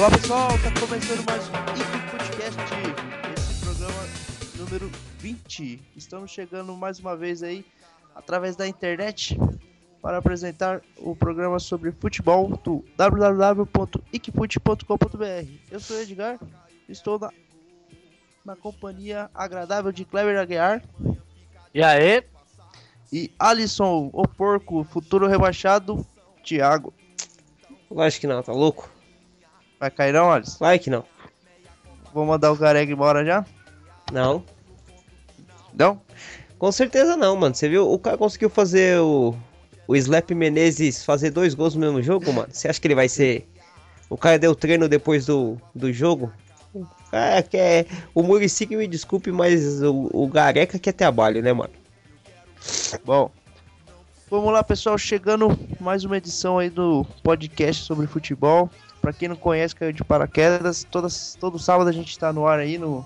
Olá pessoal, tá começando mais um Ike Podcast, esse programa número 20. Estamos chegando mais uma vez aí através da internet para apresentar o programa sobre futebol do www.ikfut.com.br. Eu sou o Edgar, estou na, na companhia agradável de Cleber Aguiar E aí? e Alisson, o porco, futuro rebaixado, Thiago. Lógico que não, tá louco? Vai cair não, Alisson? Vai que não. Vou mandar o Gareg embora já? Não. Não? Com certeza não, mano. Você viu? O cara conseguiu fazer o. O Slap Menezes fazer dois gols no mesmo jogo, mano. Você acha que ele vai ser. O cara deu treino depois do, do jogo? O cara quer. O Murici que me desculpe, mas o, o Gareca quer trabalho, né, mano? Bom, vamos lá, pessoal. Chegando mais uma edição aí do podcast sobre futebol. Pra quem não conhece, caiu de paraquedas. Todas, todo sábado a gente tá no ar aí no,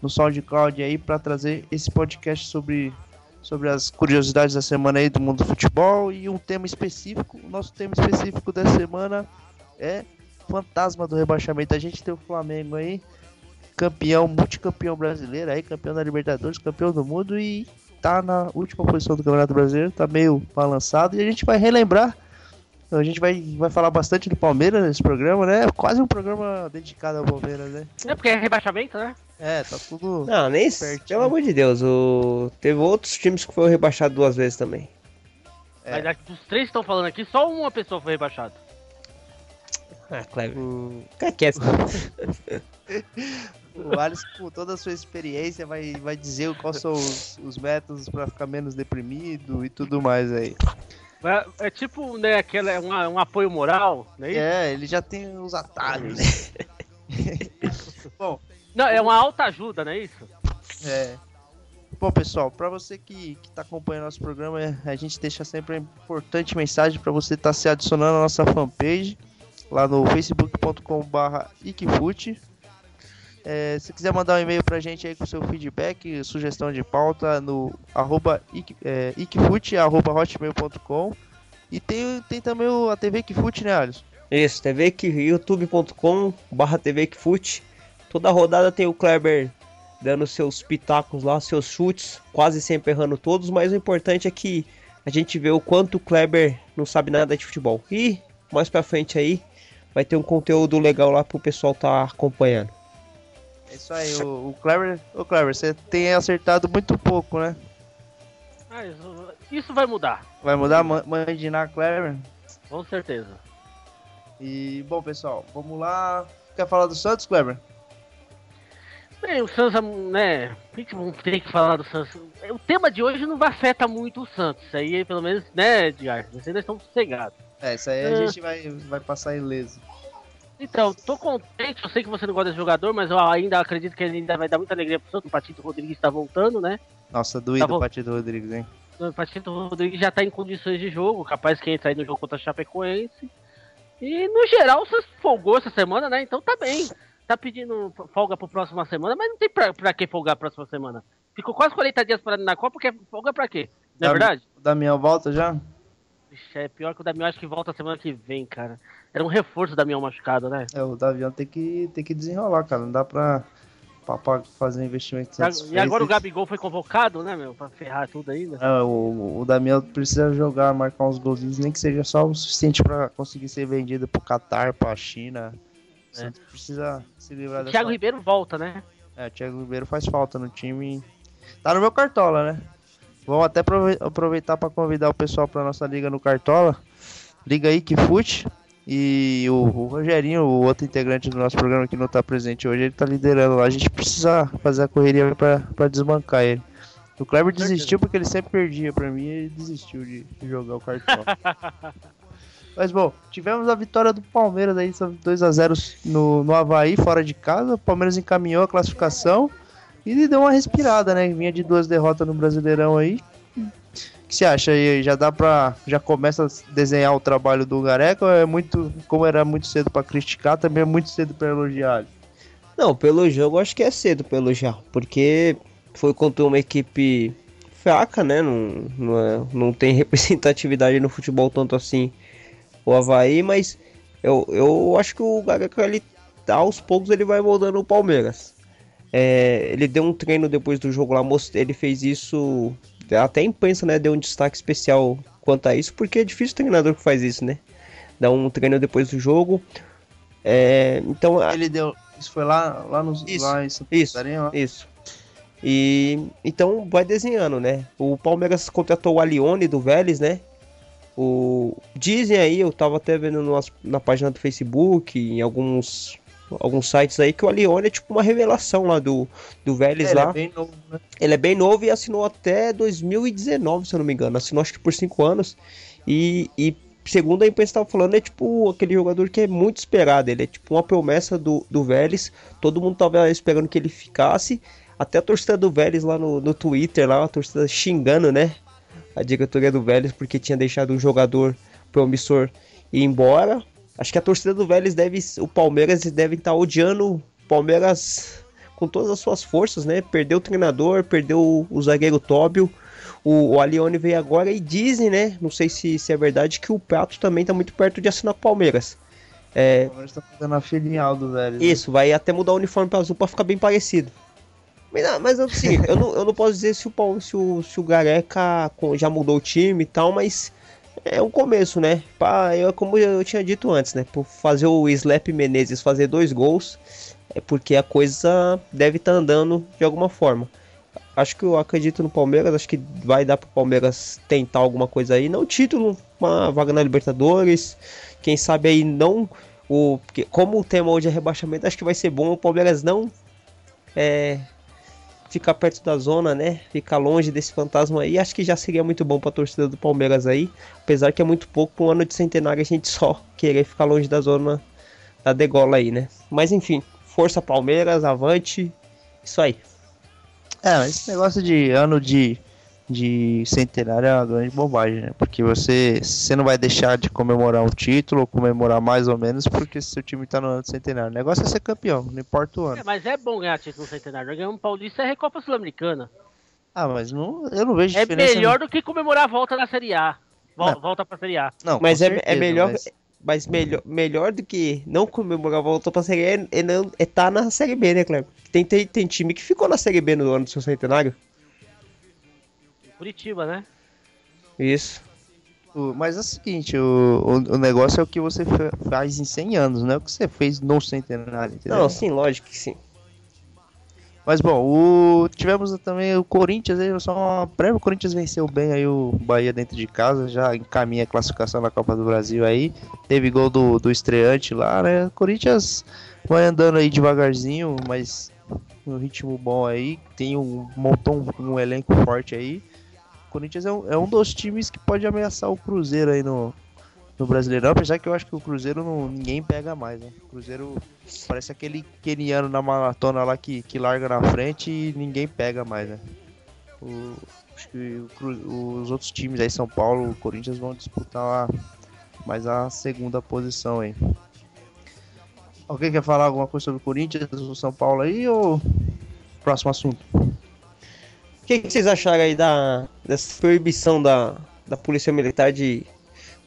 no SoundCloud aí pra trazer esse podcast sobre, sobre as curiosidades da semana aí do mundo do futebol e um tema específico. O nosso tema específico da semana é fantasma do rebaixamento. A gente tem o Flamengo aí, campeão, multicampeão brasileiro aí, campeão da Libertadores, campeão do mundo e tá na última posição do Campeonato Brasileiro, tá meio balançado e a gente vai relembrar. A gente vai, vai falar bastante do Palmeiras nesse programa, né? Quase um programa dedicado ao Palmeiras, né? É porque é rebaixamento, né? É, tá tudo. Não, nem. Pertinho. Pelo amor de Deus, o... teve outros times que foram rebaixados duas vezes também. É. Mas dos três que estão falando aqui, só uma pessoa foi rebaixada. Ah, Clever. O, Fica quieto. o Alisson, com toda a sua experiência, vai, vai dizer quais são os, os métodos pra ficar menos deprimido e tudo mais aí. É, é tipo, né, aquela, é um, um apoio moral, não é? É, ele já tem os atalhos. Bom, Não, é uma alta ajuda, não é isso? É. Bom, pessoal, para você que, que tá acompanhando nosso programa, é, a gente deixa sempre uma importante mensagem para você estar se adicionando à nossa fanpage lá no facebook.com.br ikfut. É, se quiser mandar um e-mail pra gente aí com seu feedback, sugestão de pauta no arroba ik, é, e tem, tem também a TV Ikfut, né, Alisson? Isso, TV youtube.com barra TV que fute. Toda rodada tem o Kleber dando seus pitacos lá, seus chutes, quase sempre errando todos, mas o importante é que a gente vê o quanto o Kleber não sabe nada de futebol. E mais pra frente aí vai ter um conteúdo legal lá pro pessoal tá acompanhando. É isso aí, o, o Clever. Ô Clever, você tem acertado muito pouco, né? Ah, isso, isso vai mudar, Vai mudar Ma- Mandinar Clever? com certeza. E, bom, pessoal, vamos lá. Quer falar do Santos, Clever? Bem, o Santos, né, o que vamos ter que falar do Santos? O tema de hoje não vai afetar muito o Santos, isso aí pelo menos, né, Edgar, vocês ainda estão sossegados. É, isso aí a É. gente vai, vai passar ileso. Então, tô contente, eu sei que você não gosta desse jogador, mas eu ainda acredito que ele ainda vai dar muita alegria pro Santos, o Patito Rodrigues tá voltando, né? Nossa, doído Tá o bom. Patido Rodrigues, hein? O Patito Rodrigues já tá em condições de jogo, capaz que entra aí no jogo contra a Chapecoense. E no geral, o Santos folgou essa semana, né? Então tá bem. Tá pedindo folga pro próxima semana, mas não tem pra, pra que folgar a próxima semana. Ficou quase 40 dias parado na Copa, porque folga pra quê? Não é Dami- verdade? O Damião volta já? Ixi, é pior que o Damião acho que volta semana que vem, cara. Era um reforço do Damião machucado, né? É, o Davião tem que, tem que desenrolar, cara. Não dá pra, pra, pra fazer investimento E Santos ag- E agora o Gabigol foi convocado, né, meu? Pra ferrar tudo ainda. É, o, o Damião precisa jogar, marcar uns golzinhos, nem que seja só o suficiente pra conseguir ser vendido pro Qatar, pra China. É. Precisa se livrar O dessa... Thiago Ribeiro volta, né? É, o Thiago Ribeiro faz falta no time. Tá no meu Cartola, né? Vamos até aprove- aproveitar para convidar o pessoal para nossa liga no Cartola. Liga aí que fute. E o, o Rogerinho, o outro integrante do nosso programa que não tá presente hoje, ele tá liderando lá. A gente precisa fazer a correria para desbancar ele. O Kleber desistiu porque ele sempre perdia pra mim e ele desistiu de, jogar o Cartola. Mas bom, tivemos a vitória do Palmeiras aí, 2x0 no, no Havaí, fora de casa. O Palmeiras encaminhou a classificação e deu uma respirada, né? Vinha de duas derrotas no Brasileirão aí. Que você acha aí? Já dá pra. Já começa a desenhar o trabalho do Gareca ou é muito. Como era muito cedo pra criticar, também é muito cedo pra elogiar? Não, pelo jogo acho que é cedo pra elogiar, porque foi contra uma equipe fraca, né? Não, não, é- não tem representatividade no futebol tanto assim o Havaí, mas eu, eu acho que o Gareca ele aos poucos ele vai moldando o Palmeiras. É, ele deu um treino depois do jogo lá, ele fez isso. Até a imprensa né, deu um destaque especial quanto a isso, porque é difícil o treinador que faz isso, né? Dá um treino depois do jogo. É, então. Ele deu. Isso foi lá, lá nos. Isso, lá isso, isso. E então vai desenhando, né? O Palmeiras contratou o Alione do Vélez, né? O dizem aí, eu tava até vendo no, na página do Facebook, em alguns alguns sites aí que o Alione é tipo uma revelação lá do do Vélez é, lá. Ele é bem novo, né? Ele é bem novo e assinou até 2019, se eu não me engano. Assinou acho que por 5 anos. E, e segundo a imprensa estava falando, é tipo aquele jogador que é muito esperado. Ele é tipo uma promessa do, do Vélez. Todo mundo tava esperando que ele ficasse. Até a torcida do Vélez lá no, no Twitter, lá, a torcida xingando, né? A diretoria do Vélez porque tinha deixado um jogador promissor ir embora. Acho que a torcida do Vélez deve. O Palmeiras deve estar tá odiando o Palmeiras com todas as suas forças, né? Perdeu o treinador, perdeu o, o zagueiro Tóbio. O, o Alione veio agora e dizem, né? Não sei se, se é verdade, que o Prato também está muito perto de assinar com o Palmeiras. É... O Palmeiras tá fazendo a filial do Vélez. Né? Isso, né? vai até mudar o uniforme para azul para ficar bem parecido. Mas, mas assim, eu, não, eu não posso dizer se o, se o, se o Gareca já mudou o time e tal, mas é um começo, né? Pra, eu, como eu tinha dito antes, né? Por fazer o Slap Menezes fazer dois gols, é porque a coisa deve estar tá andando de alguma forma. Acho que eu acredito no Palmeiras, acho que vai dar pro Palmeiras tentar alguma coisa aí. Não título, uma vaga na Libertadores. Quem sabe aí não. O, como o tema hoje é rebaixamento, acho que vai ser bom o Palmeiras não é, ficar perto da zona, né? Ficar longe desse fantasma aí, acho que já seria muito bom para a torcida do Palmeiras aí. Apesar que é muito pouco para um ano de centenário a gente só querer ficar longe da zona da degola aí, né? Mas enfim, força Palmeiras, avante, isso aí. É, esse negócio de ano de de centenário é uma grande bobagem, né? Porque você, você não vai deixar de comemorar um título, ou comemorar mais ou menos, porque seu time tá no ano de centenário. O negócio é ser campeão, não importa o ano. É, mas é bom ganhar título no centenário. Ganhar um Paulista é Recopa Sul-Americana. Ah, mas não, eu não vejo é diferença. É melhor no... do que comemorar a volta na Série A. Vol, volta pra Série A. Não, mas é, certeza, é melhor. Mas... mas... melhor, melhor do que não comemorar a volta pra Série A é, é, não, é tá na Série B, né, Cleber? Tem, tem, tem time que ficou na Série B no ano do seu centenário. Curitiba, né? Isso. Mas é o seguinte, o, o, o, negócio é o que você faz em 100 anos, não é o que você fez no centenário, entendeu? Não, sim, lógico que sim. Mas bom, o, tivemos também o Corinthians, aí, só uma prévia, o Corinthians venceu bem aí o Bahia dentro de casa, já encaminha a classificação na Copa do Brasil aí, teve gol do, do estreante lá, né? O Corinthians vai andando aí devagarzinho, mas um ritmo bom aí, tem um montão, um elenco forte aí. Corinthians é um, é um dos times que pode ameaçar o Cruzeiro aí no, no Brasileirão, apesar que eu acho que o Cruzeiro não, ninguém pega mais, né? O Cruzeiro parece aquele keniano na maratona lá que, que larga na frente e ninguém pega mais, né? O, acho que o, os outros times aí, São Paulo, o Corinthians vão disputar mais a segunda posição aí. Alguém quer falar alguma coisa sobre o Corinthians, o São Paulo aí ou próximo assunto? O que, que, vocês acharam aí da, dessa proibição da, da Polícia Militar de,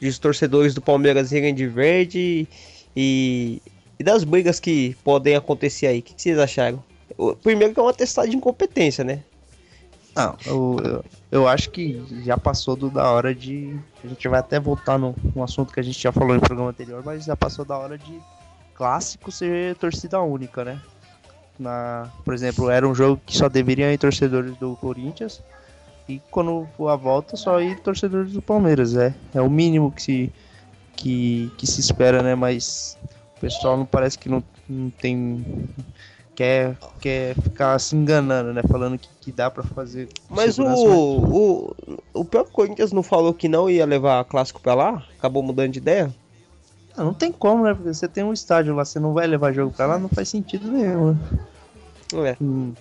de os torcedores do Palmeiras irem de verde e, e das brigas que podem acontecer aí? O que, que vocês acharam? Primeiro que é uma testada de incompetência, né? Não, eu, eu, eu, acho que já passou do, da hora de. A gente vai até voltar no, no assunto que a gente já falou no programa anterior, mas já passou da hora de clássico ser torcida única, né? Na, por exemplo, era um jogo que só deveriam ir torcedores do Corinthians e quando for a volta só ir torcedores do Palmeiras, é, é o mínimo que se que, que se espera, né? Mas o pessoal não parece que não, não tem quer quer ficar se enganando, né? Falando que, que dá para fazer. Mas o, o o próprio Corinthians não falou que não ia levar clássico para lá, acabou mudando de ideia. Ah, não tem como, né? Porque você tem um estádio lá, você não vai levar jogo pra lá, não faz sentido nenhum. Né? É. Hum.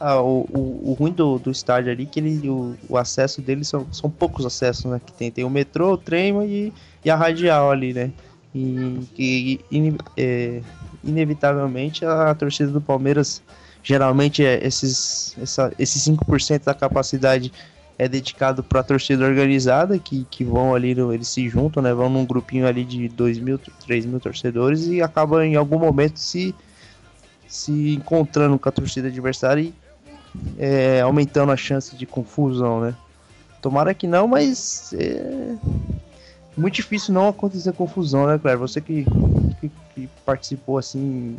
Ah, o, o, o, ruim do, do estádio ali é que ele, o, o acesso dele são, são poucos acessos, né? Que tem, tem o metrô, o trem e, e a radial ali, né? E que in, é, inevitavelmente a, a torcida do Palmeiras geralmente é esses, essa, esses 5% da capacidade é dedicado para torcida organizada, que, que vão ali, eles se juntam, né? Vão num grupinho ali de 2 mil, 3 mil torcedores e acabam em algum momento se, se encontrando com a torcida adversária e é, aumentando a chance de confusão, né? Tomara que não, mas é muito difícil não acontecer confusão, né, Claire? Você que, que, que participou assim,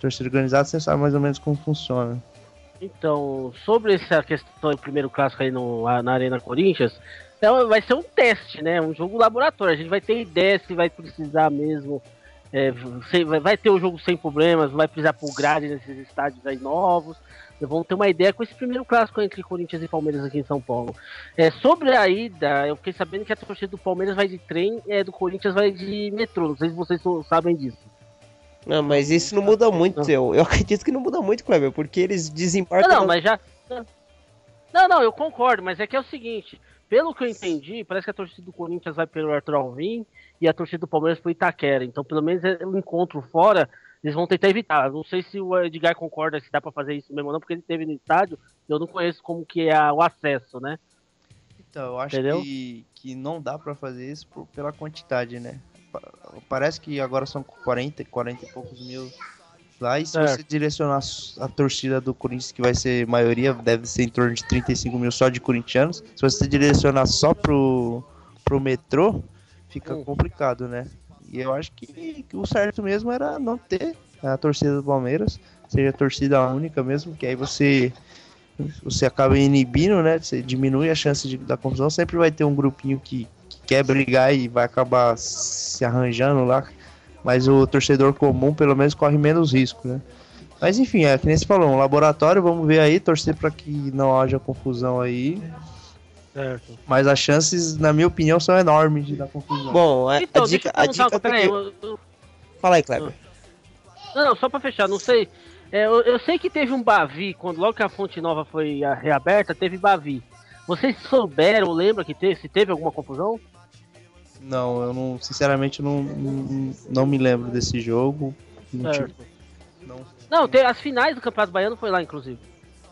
torcida organizada, você sabe mais ou menos como funciona. Então, sobre essa questão do primeiro clássico aí no, na Arena Corinthians, então vai ser um teste, né? Um jogo laboratório. A gente vai ter ideia se vai precisar mesmo. É, vai ter o um jogo sem problemas, vai precisar por grade nesses estádios aí novos. Vamos ter uma ideia com esse primeiro clássico entre Corinthians e Palmeiras aqui em São Paulo. É, sobre a ida, eu fiquei sabendo que a torcida do Palmeiras vai de trem, é, do Corinthians vai de metrô. Não sei se vocês sabem disso. Não, mas isso não muda muito. Eu, eu acredito que não muda muito, Kleber, porque eles desembarcam. Não, não, mas já. Não, não, eu concordo, mas é que é o seguinte: pelo que eu entendi, parece que a torcida do Corinthians vai pelo Arthur Alvim e a torcida do Palmeiras pro Itaquera. Então, pelo menos é o encontro fora, eles vão tentar evitar. Não sei se o Edgar concorda se dá para fazer isso mesmo ou não, porque ele teve no estádio, eu não conheço como que é o acesso, né? Então, eu acho que, que não dá para fazer isso por, pela quantidade, né? Parece que agora são 40, 40 e poucos mil lá. E se você direcionar a torcida do Corinthians, que vai ser maioria, deve ser em torno de 35 mil só de corintianos. Se você direcionar só pro, pro metrô, fica hum. complicado, né? E eu acho que, que, o certo mesmo era não ter a torcida do Palmeiras, seja a torcida única mesmo, que aí você você acaba inibindo, né? Você diminui a chance de, da confusão. Sempre vai ter um grupinho que, quer brigar e vai acabar se arranjando lá. Mas o torcedor comum, pelo menos, corre menos risco, né? Mas enfim, é que nem você falou, um laboratório, vamos ver aí, torcer para que não haja confusão aí. Certo. Mas as chances, na minha opinião, são enormes de dar confusão. Bom, a, então, a dica, a dica peraí, eu, eu... Fala aí, Kleber. Não, não, só para fechar, não sei. É, eu, eu, sei que teve um Bavi, quando logo que a fonte nova foi reaberta, teve Bavi. Vocês souberam, lembra que teve, se teve alguma confusão? Não, eu não, sinceramente não, não, não me lembro desse jogo. Não, tive, não. não tem, as finais do Campeonato Baiano foi lá, inclusive.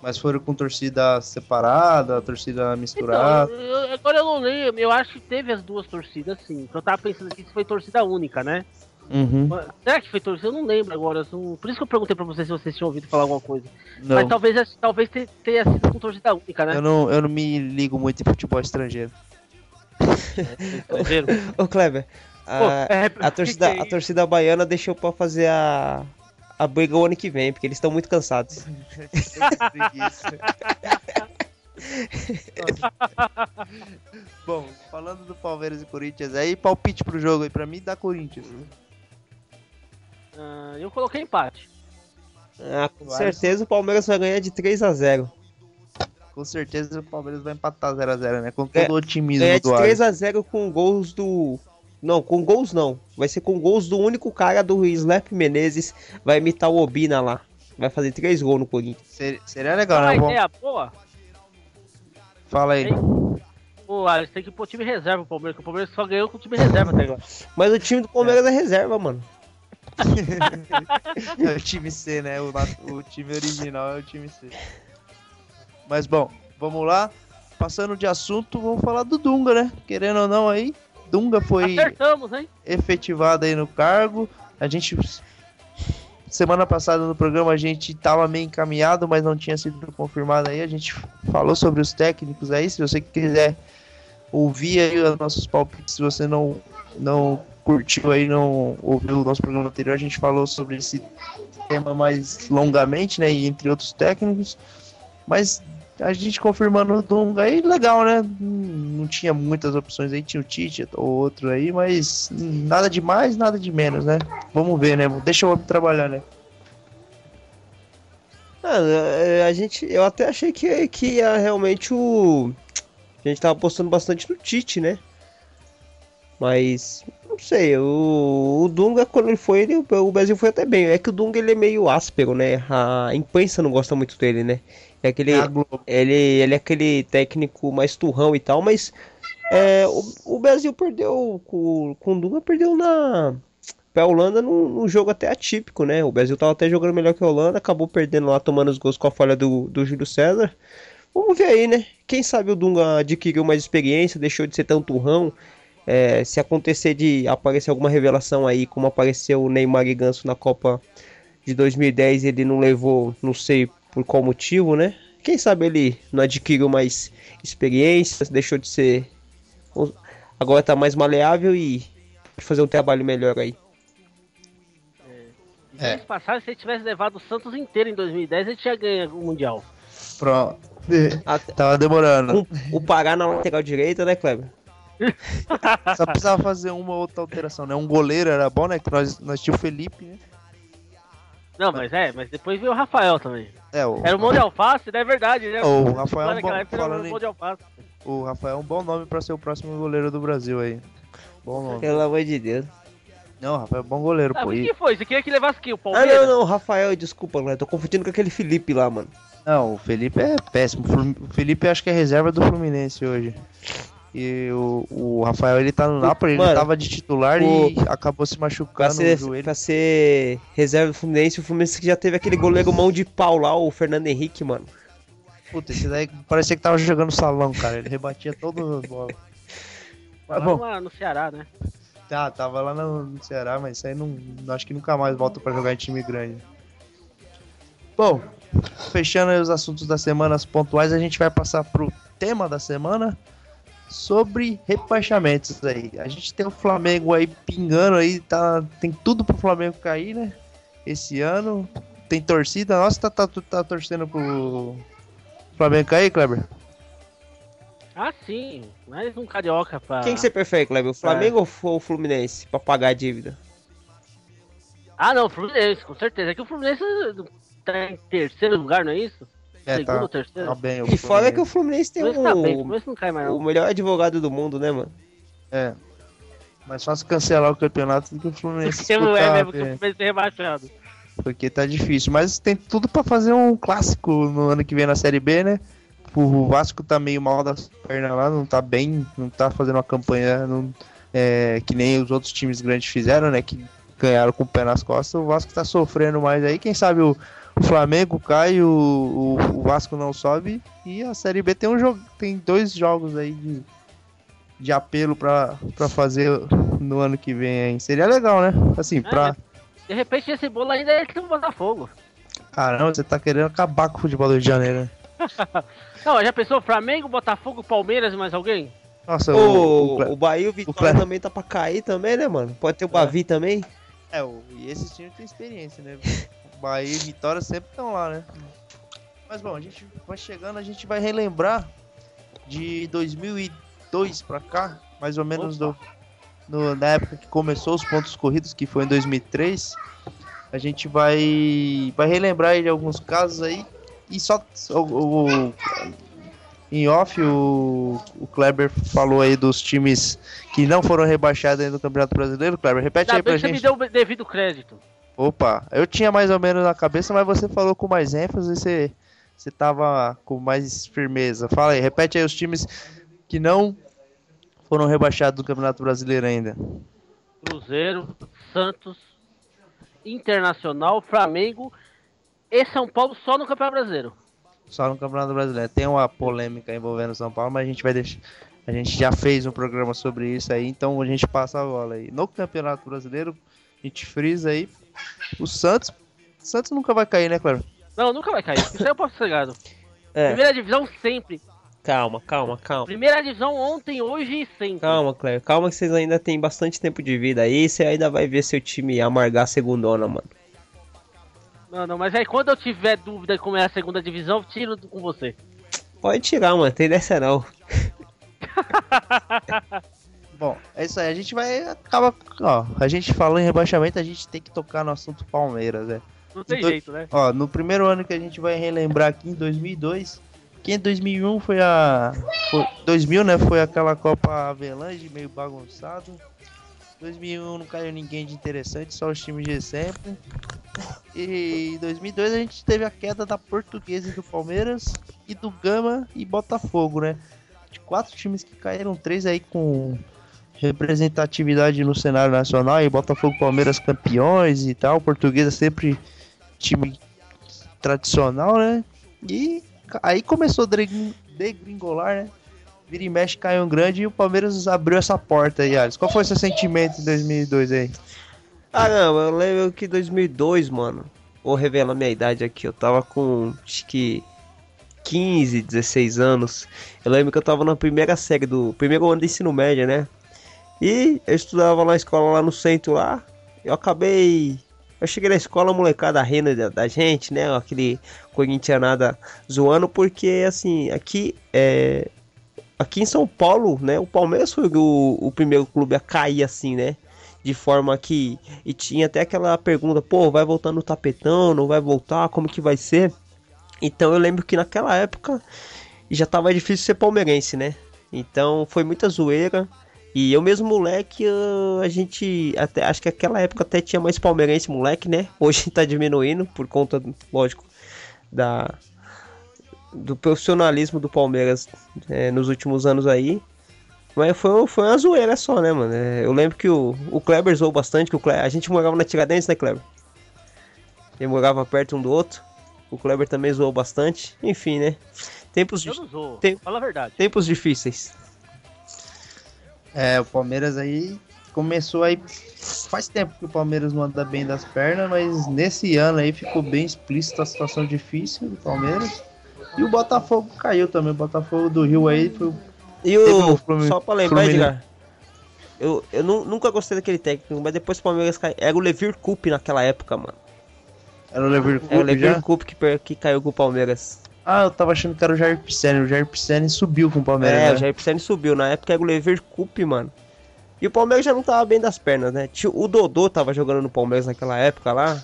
Mas foram com torcida separada, torcida misturada. Então, eu, agora eu não lembro, eu acho que teve as duas torcidas, sim. Eu tava pensando que isso foi torcida única, né? Uhum. Será que foi torcida? Eu não lembro agora. Por isso que eu perguntei pra vocês se vocês tinham ouvido falar alguma coisa. Não. Mas talvez, talvez tenha sido com torcida única, né? Eu não, eu não me ligo muito em futebol estrangeiro. Ô, Kleber, a, Pô, é, a, torcida, a torcida baiana deixou pra fazer a, a briga o ano que vem, porque eles estão muito cansados. Bom, falando do Palmeiras e Corinthians, aí palpite pro jogo aí, pra mim dá Corinthians. Uh, eu coloquei empate. Ah, com certeza o Palmeiras vai ganhar de 3 a 0 com certeza o Palmeiras vai empatar 0x0, né? Com todo é, o otimismo é do de 3x0 com gols do... Não, com gols não. Vai ser com gols do único cara do Slap Menezes. Vai imitar o Obina lá. Vai fazer 3 gols no Corinthians. Seria, seria legal, né? Uma ideia boa. Fala aí. Pô, Alex, tem que ir pro time reserva o Palmeiras, que o Palmeiras só ganhou com o time reserva até agora. Mas o time do Palmeiras é, é reserva, mano. é o time C, né? O, o time original é o time C. Mas bom, vamos lá. Passando de assunto, vamos falar do Dunga, né? Querendo ou não aí, Dunga foi efetivado aí no cargo. A gente semana passada no programa a gente tava meio encaminhado, mas não tinha sido confirmado aí. A gente falou sobre os técnicos aí. Se você quiser ouvir aí os nossos palpites, se você não não curtiu aí, não ouviu o nosso programa anterior, a gente falou sobre esse tema mais longamente, né? E entre outros técnicos. Mas a gente confirmando o Dunga aí, legal, né? Não tinha muitas opções aí, tinha o Tite ou outro aí, mas nada de mais, nada de menos, né? Vamos ver, né? Deixa o homem trabalhar, né? Ah, a gente, eu até achei que, que ia realmente o. A gente tava apostando bastante no Tite, né? Mas não sei, o, o Dunga quando ele foi, ele, o Brasil foi até bem. É que o Dunga ele é meio áspero, né? A imprensa não gosta muito dele, né? É aquele, é ele, ele é aquele técnico mais turrão e tal, mas é, o, o Brasil perdeu com, com o Dunga, perdeu na pra Holanda num, num, jogo até atípico, né? O Brasil tava até jogando melhor que a Holanda, acabou perdendo lá, tomando os gols com a falha do, do Júlio César. Vamos ver aí, né? Quem sabe o Dunga adquiriu mais experiência, deixou de ser tão turrão. É, se acontecer de aparecer alguma revelação aí, como apareceu o Neymar e Ganso na Copa de 2010, ele não levou, não sei por qual motivo, né? Quem sabe ele não adquiriu mais experiência, deixou de ser. Agora tá mais maleável e pode fazer um trabalho melhor aí. É. é. Passado, se ele tivesse levado o Santos inteiro em 2010, ele tinha ganho o Mundial. Pronto. Tava demorando. O, o Pará na lateral direita, né, Kleber? Só precisava fazer uma outra alteração, né? Um goleiro era bom, né? Que nós, nós tínhamos o Felipe, né? Não, mas é, mas depois veio o Rafael também. É, o... Era o Mão de Alface, não é verdade, né? O Rafael é um bom, falando em... O Rafael é um bom nome pra ser o próximo goleiro do Brasil aí. Bom nome. Pelo amor de Deus. Não, Rafael é bom goleiro, ah, pô. O que foi? Você queria que levasse aqui o Palmeiras? Ah, não, não, Rafael, desculpa, né? Tô confundindo com aquele Felipe lá, mano. Não, o Felipe é péssimo. O Felipe acho que é reserva do Fluminense hoje. E o, o Rafael, ele tá no Napoli, Mano, ele tava de titular o... e acabou se machucando pra ser, no joelho. Pra ser reserva do Fluminense, o Fluminense já teve aquele goleiro mão de pau lá, o Fernando Henrique, mano. Puta, esse daí parecia que tava jogando salão, cara. Ele rebatia todas as bolas. Mas, bom, lá no Ceará, né? Tá, tava lá no, no Ceará, mas isso aí não, acho que nunca mais volta pra jogar em time grande. Bom, fechando os assuntos das semanas pontuais, a gente vai passar pro tema da semana sobre rebaixamentos aí. A gente tem o Flamengo aí pingando aí, tá, tem tudo pro Flamengo cair, né? Esse ano. Tem torcida. Nossa, tá, tá, tá torcendo pro Flamengo cair, Kleber? Ah, sim. Mais um carioca pra. Quem que você prefere, Kleber? O Flamengo é. ou o Fluminense? Pra pagar a dívida? Ah, não, o Fluminense, com certeza. É que o Fluminense tá em terceiro lugar, não é isso? É, Segundo, tá, terceiro. Tá bem, e fora que o Fluminense tem um, tá bem, Fluminense não cai mais, não. o melhor advogado do mundo, né, mano? É. Mais fácil cancelar o campeonato do que o Fluminense. Porque não é mesmo que o Fluminense é rebaixado. Porque tá difícil. Mas tem tudo pra fazer um clássico no ano que vem na Série B, né? O Vasco tá meio mal das pernas lá, não tá bem, não tá fazendo uma campanha não, é, que nem os outros times grandes fizeram, né? Que ganharam com o pé nas costas. O Vasco tá sofrendo mais aí. Quem sabe o, o Flamengo cai, o, o, o, Vasco não sobe e a Série B tem um jogo, tem dois jogos aí de, de apelo para fazer no ano que vem. Hein? Seria legal, né? Assim, é, pra... De repente esse bolo ainda é que um Botafogo. Caramba, você tá querendo acabar com o futebol do Rio de Janeiro, né? não, já pensou Flamengo, Botafogo, Palmeiras e mais alguém? Nossa, o, o, o, o Bahia e o Vitória o também tá pra cair também, né, mano? Pode ter o Bavi é. também. É, e esses times têm experiência, né? Bahia e Vitória sempre estão lá, né? Mas bom, a gente vai chegando, a gente vai relembrar de 2002 para cá, mais ou menos do, no, na época que começou os pontos corridos, que foi em 2003. A gente vai vai relembrar de alguns casos aí e só o, o em off o, o Kleber falou aí dos times que não foram rebaixados ainda no Campeonato Brasileiro. Kleber, repete Ainda aí pra gente. Você me deu devido crédito. Opa, eu tinha mais ou menos na cabeça, mas você falou com mais ênfase, você, você tava com mais firmeza. Fala aí, repete aí os times que não foram rebaixados do Campeonato Brasileiro ainda. Cruzeiro, Santos, Internacional, Flamengo e São Paulo só no Campeonato Brasileiro. Só no Campeonato Brasileiro. Tem uma polêmica envolvendo São Paulo, mas a gente vai deixar. A gente já fez um programa sobre isso aí, então a gente passa a bola aí. No Campeonato Brasileiro, gente frisa aí o Santos. Santos nunca vai cair, né, Claro? Não, nunca vai cair. Isso aí eu posso ser É. Primeira divisão sempre. Calma, calma, calma. Primeira divisão ontem, hoje e sempre. Calma, Cléber. Calma que vocês ainda têm bastante tempo de vida aí. Você ainda vai ver seu time amargar a segundona, mano. Não, não, mas aí quando eu tiver dúvida como é a segunda divisão, eu tiro com você. Pode tirar, mano. Tem dessa não. Bom, é isso aí. A gente vai. Acaba. Ó, a gente falou em rebaixamento, a gente tem que tocar no assunto Palmeiras, né? Não tem então, jeito, né? Ó, no primeiro ano que a gente vai relembrar aqui, em 2002, que em 2001 foi a. Foi, 2000, né? Foi aquela Copa Avelange meio bagunçado. 2001 não caiu ninguém de interessante, só os times de sempre. E em 2002 a gente teve a queda da Portuguesa e do Palmeiras e do Gama e Botafogo, né? De quatro times que caíram, três aí com representatividade no cenário nacional e Botafogo Palmeiras campeões e tal. Portuguesa sempre time tradicional, né? E aí começou a degring- degringolar, né? Vira e mexe, caiu um grande e o Palmeiras abriu essa porta aí, Alisson. Qual foi seu sentimento em 2002 aí? Ah, não, eu lembro que 2002, mano. Vou revelar minha idade aqui. Eu tava com, acho que 15, 16 anos. Eu lembro que eu tava na primeira série do primeiro ano de ensino médio, né? E eu estudava na escola lá no centro lá. Eu acabei. Eu cheguei na escola, a molecada rindo da, da gente, né? Aquele corintianada zoando, porque assim, aqui é. Aqui em São Paulo, né? O Palmeiras foi o, o primeiro clube a cair assim, né? de forma que e tinha até aquela pergunta, pô, vai voltar no tapetão, não vai voltar, como que vai ser? Então eu lembro que naquela época já tava difícil ser palmeirense, né? Então foi muita zoeira. E eu mesmo moleque, eu- a gente até acho que aquela época até tinha mais palmeirense moleque, né? Hoje tá diminuindo por conta, lógico, da do profissionalismo do Palmeiras é, nos últimos anos aí. Mas foi, foi uma zoeira só, né, mano? É, eu lembro que o, o Kleber zoou bastante, que o Kleber, a gente morava na Tiradentes, né, Kleber? Ele morava perto um do outro. O Kleber também zoou bastante. Enfim, né? Tempos, Eu não. Tem- Fala a verdade. tempos difíceis. É, o Palmeiras aí começou aí. Faz tempo que o Palmeiras não anda bem das pernas, mas nesse ano aí ficou bem explícita a situação difícil do Palmeiras. E o Botafogo caiu também. O Botafogo do Rio aí foi. E o. o Flumin- Só pra lembrar. Edgar. Eu, eu nu- nunca gostei daquele técnico, mas depois o Palmeiras caiu. Era o Levir Coupe naquela época, mano. Era o Leverkusen Era o Levir? Coupe que, que caiu com o Palmeiras. Ah, eu tava achando que era o Jair Pisani. O Jair Pisani subiu com o Palmeiras. É, né? o Jair Pisani subiu. Na época era o Lever Coupe, mano. E o Palmeiras já não tava bem das pernas, né? O Dodô tava jogando no Palmeiras naquela época lá.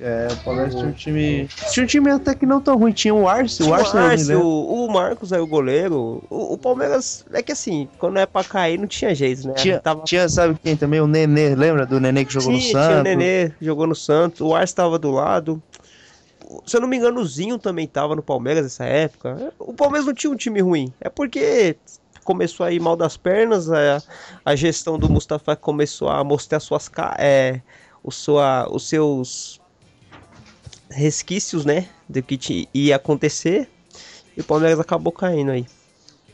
É, o Palmeiras tinha um time. Tinha um time até que não tão ruim. Tinha o Arce, o Arce me Arce, o, o Marcos aí, o goleiro. O, o Palmeiras, é que assim, quando é pra cair, não tinha jeito, né? Tinha, Tava... tinha, sabe quem também? O Nenê, lembra do Nenê que jogou no Santos? tinha o Nenê, jogou no Santos. O Arce tava do lado. Se eu não me engano, o Zinho também tava no Palmeiras nessa época. O Palmeiras não tinha um time ruim. É porque começou a ir mal das pernas. A, a gestão do Mustafa começou a mostrar suas, é, o sua, os seus resquícios, né? Do que ia acontecer. E o Palmeiras acabou caindo aí.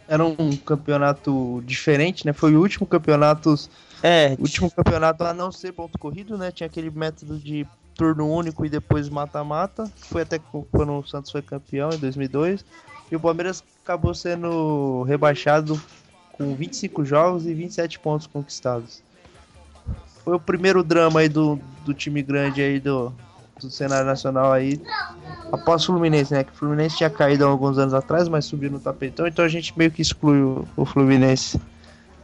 Era um campeonato diferente, né? Foi o último campeonato, É, último campeonato a não ser ponto corrido, né? Tinha aquele método de turno único e depois mata-mata. Foi até quando o Santos foi campeão em 2002. E o Palmeiras acabou sendo rebaixado com 25 jogos e 27 pontos conquistados. Foi o primeiro drama aí do, do time grande aí do, do cenário nacional aí. Após o Fluminense, né? Que o Fluminense tinha caído há alguns anos atrás, mas subiu no tapetão. Então a gente meio que exclui o, o Fluminense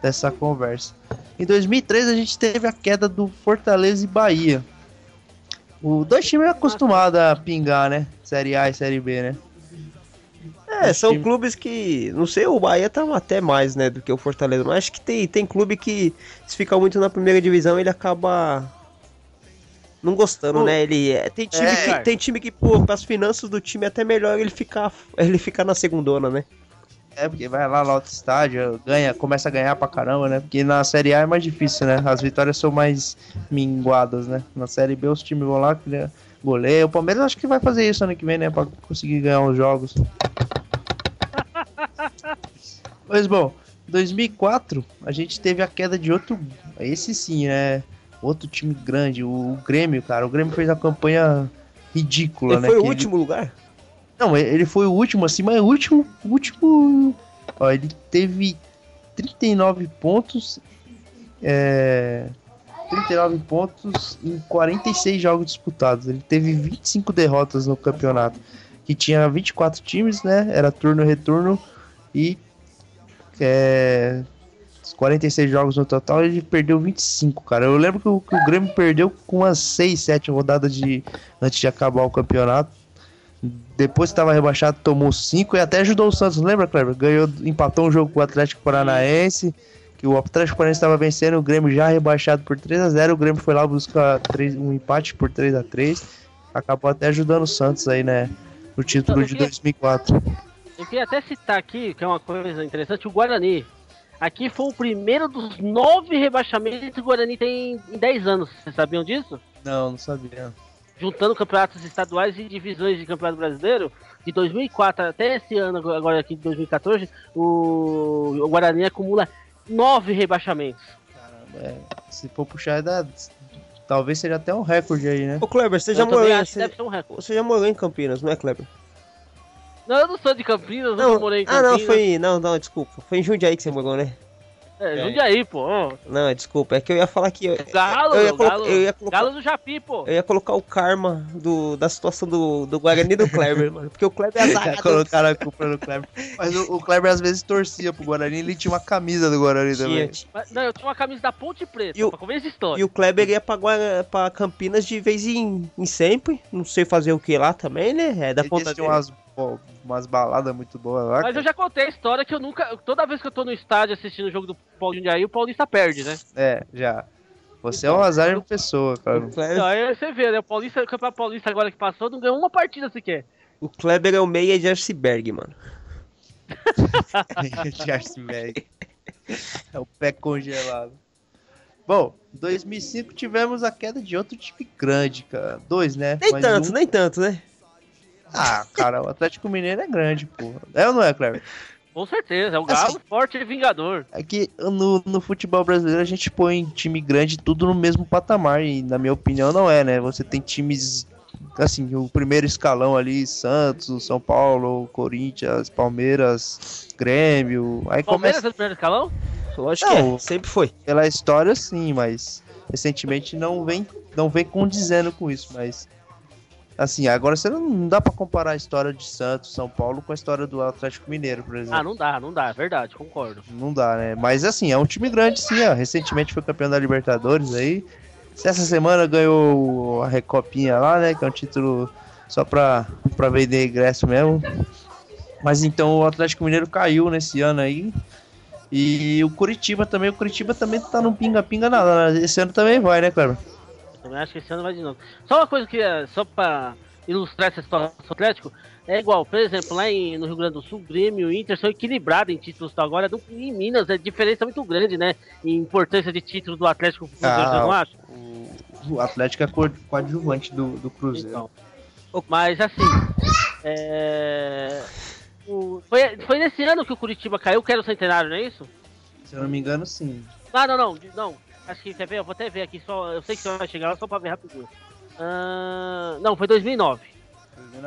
dessa conversa. Em 2003 a gente teve a queda do Fortaleza e Bahia. O dois times acostumados a pingar, né? Série A e Série B, né? É, são time- clubes que. Não sei, o Bahia tá até mais, né, do que o Fortaleza. Mas acho que tem, tem clube que, se ficar muito na primeira divisão, ele acaba. Não gostando, Pô, né? Ele é, tem time é, que cara. tem time que pô, as finanças do time é até melhor ele ficar ele ficar na segundona, né? É, porque vai lá no outro estádio, ganha, começa a ganhar pra caramba, né? Porque na Série A é mais difícil, né? As vitórias são mais minguadas, né? Na Série B os times vão lá, cria goleiro. O Palmeiras acho que vai fazer isso ano que vem, né? Pra conseguir ganhar os jogos. Pois bom, 2004 a gente teve a queda de outro. Esse sim, né? Outro time grande, o, o Grêmio, cara. O Grêmio fez a campanha ridícula, Ele né? foi o último lugar? Não, ele ele foi o último, assim, mas o último. último. Ó, ele teve 39 pontos. É. 39 pontos em 46 jogos disputados. Ele teve 25 derrotas no campeonato. Que tinha 24 times, né? Era turno e retorno. E. É, 46 jogos no total, ele perdeu 25, cara. Eu lembro que o, que o Grêmio perdeu com umas 6, 7 rodadas de, antes de acabar o campeonato. Depois que estava rebaixado, tomou 5 e até ajudou o Santos, lembra, Kleber? Ganhou, empatou um jogo com o Atlético Paranaense, que o Atlético Paranaense estava vencendo, o Grêmio já rebaixado por 3 a 0 o Grêmio foi lá buscar três- um empate por 3 a 3 acabou até ajudando o Santos aí, né, no título de queria- 2004. Eu queria até citar aqui, que é uma coisa interessante, o Guarani. Aqui foi o primeiro dos nove rebaixamentos que o Guarani tem em 10 anos. Vocês sabiam disso? Não, não sabia. Juntando campeonatos estaduais e divisões de campeonato brasileiro, de 2004 até esse ano, agora aqui de 2014, o, o Guarani acumula nove rebaixamentos. Caramba, é, se for puxar, dá, talvez seja até um recorde aí, né? Ô Kleber, você Eu já, morou, que você, um já morou em Campinas, não é, Kleber? Não, eu não sou de Campinas, não, morei em ah, Campinas. não, foi. Não, não, desculpa. Foi em Jundiaí que você morou, né? É, Jundiaí, pô. Não, desculpa. É que eu ia falar que. Eu, Galo, eu ia colo- Galo, eu ia colocar- Galo do Japi, pô. eu ia colocar o karma do, da situação do, do Guarani e do Kleber, mano. Porque o Kleber é azarado. colocaram a culpa no Kleber. Mas o, o Kleber às vezes torcia pro Guarani ele tinha uma camisa do Guarani Tinha, também. tinha. Mas, Não, eu tinha uma camisa da Ponte Preta, E o- pra história. E o Kleber ia pra, Guara- pra Campinas de vez em, em sempre. Não sei fazer o que lá também, né? É da Ele ponta tinha umas, umas baladas muito boas lá. Mas eu já contei a história que eu nunca. Toda vez que eu tô no estádio assistindo o jogo do Paulo Jundiaí, o Paulista perde, né? É, já. Você é um azar de pessoa, cara. O Kleber, Então, aí você vê, né? O Paulista, o Campeonato Paulista agora que passou, não ganhou uma partida sequer. o Kleber é o meia de iceberg, mano. Jarcinberg. É o pé congelado. Bom, em 2005 tivemos a queda de outro time grande, cara. Dois, né? Nem Mas tanto, um- nem tanto, né? Ah, cara, o Atlético Mineiro é grande, porra. É ou não é, Cleber? Com certeza, é o Assim- Galo forte e vingador. É que no, no futebol brasileiro a gente põe time grande tudo no mesmo patamar e na minha opinião não é, né? Você tem times assim, o primeiro escalão ali, Santos, São Paulo, Corinthians, Palmeiras, Grêmio. Aí Palmeiras começa é o primeiro escalão? Lógico Não, que é, sempre foi. pela história sim, mas recentemente não vem não vem condizendo com isso, mas assim, agora você não, não dá pra comparar a história de Santos, São Paulo com a história do Atlético Mineiro, por exemplo. Ah, não dá, não dá, é verdade, concordo. Não dá, né? Mas assim, é um time grande sim, ó. Recentemente foi campeão da Libertadores aí. Essa semana ganhou a Recopinha lá, né? Que é um título só pra, pra vender ingresso mesmo. Mas então o Atlético Mineiro caiu nesse ano aí. E o Curitiba também, o Curitiba também tá num pinga-pinga nada. né? Esse ano também vai, né, Cleber? Também acho que esse ano vai de novo. Só uma coisa que, é, só pra ilustrar essa situação do Atlético, é igual, por exemplo, lá em, no Rio Grande do Sul, o Grêmio e o Inter são equilibrados em títulos tal. Agora, do, em Minas, a diferença é muito grande, né? Em importância de título do Atlético pro Cruzeiro, Ah, não acha? O Atlético é co- coadjuvante do, do Cruzeiro. Então. Mas assim, é... o- foi, foi nesse ano que o Curitiba caiu, que era o centenário, não é isso? Se eu não me engano, sim. Ah, não, não, não. Acho que quer ver, eu vou até ver aqui, só, eu sei que você vai chegar lá só pra ver rapidinho. Ah, não, foi 2009.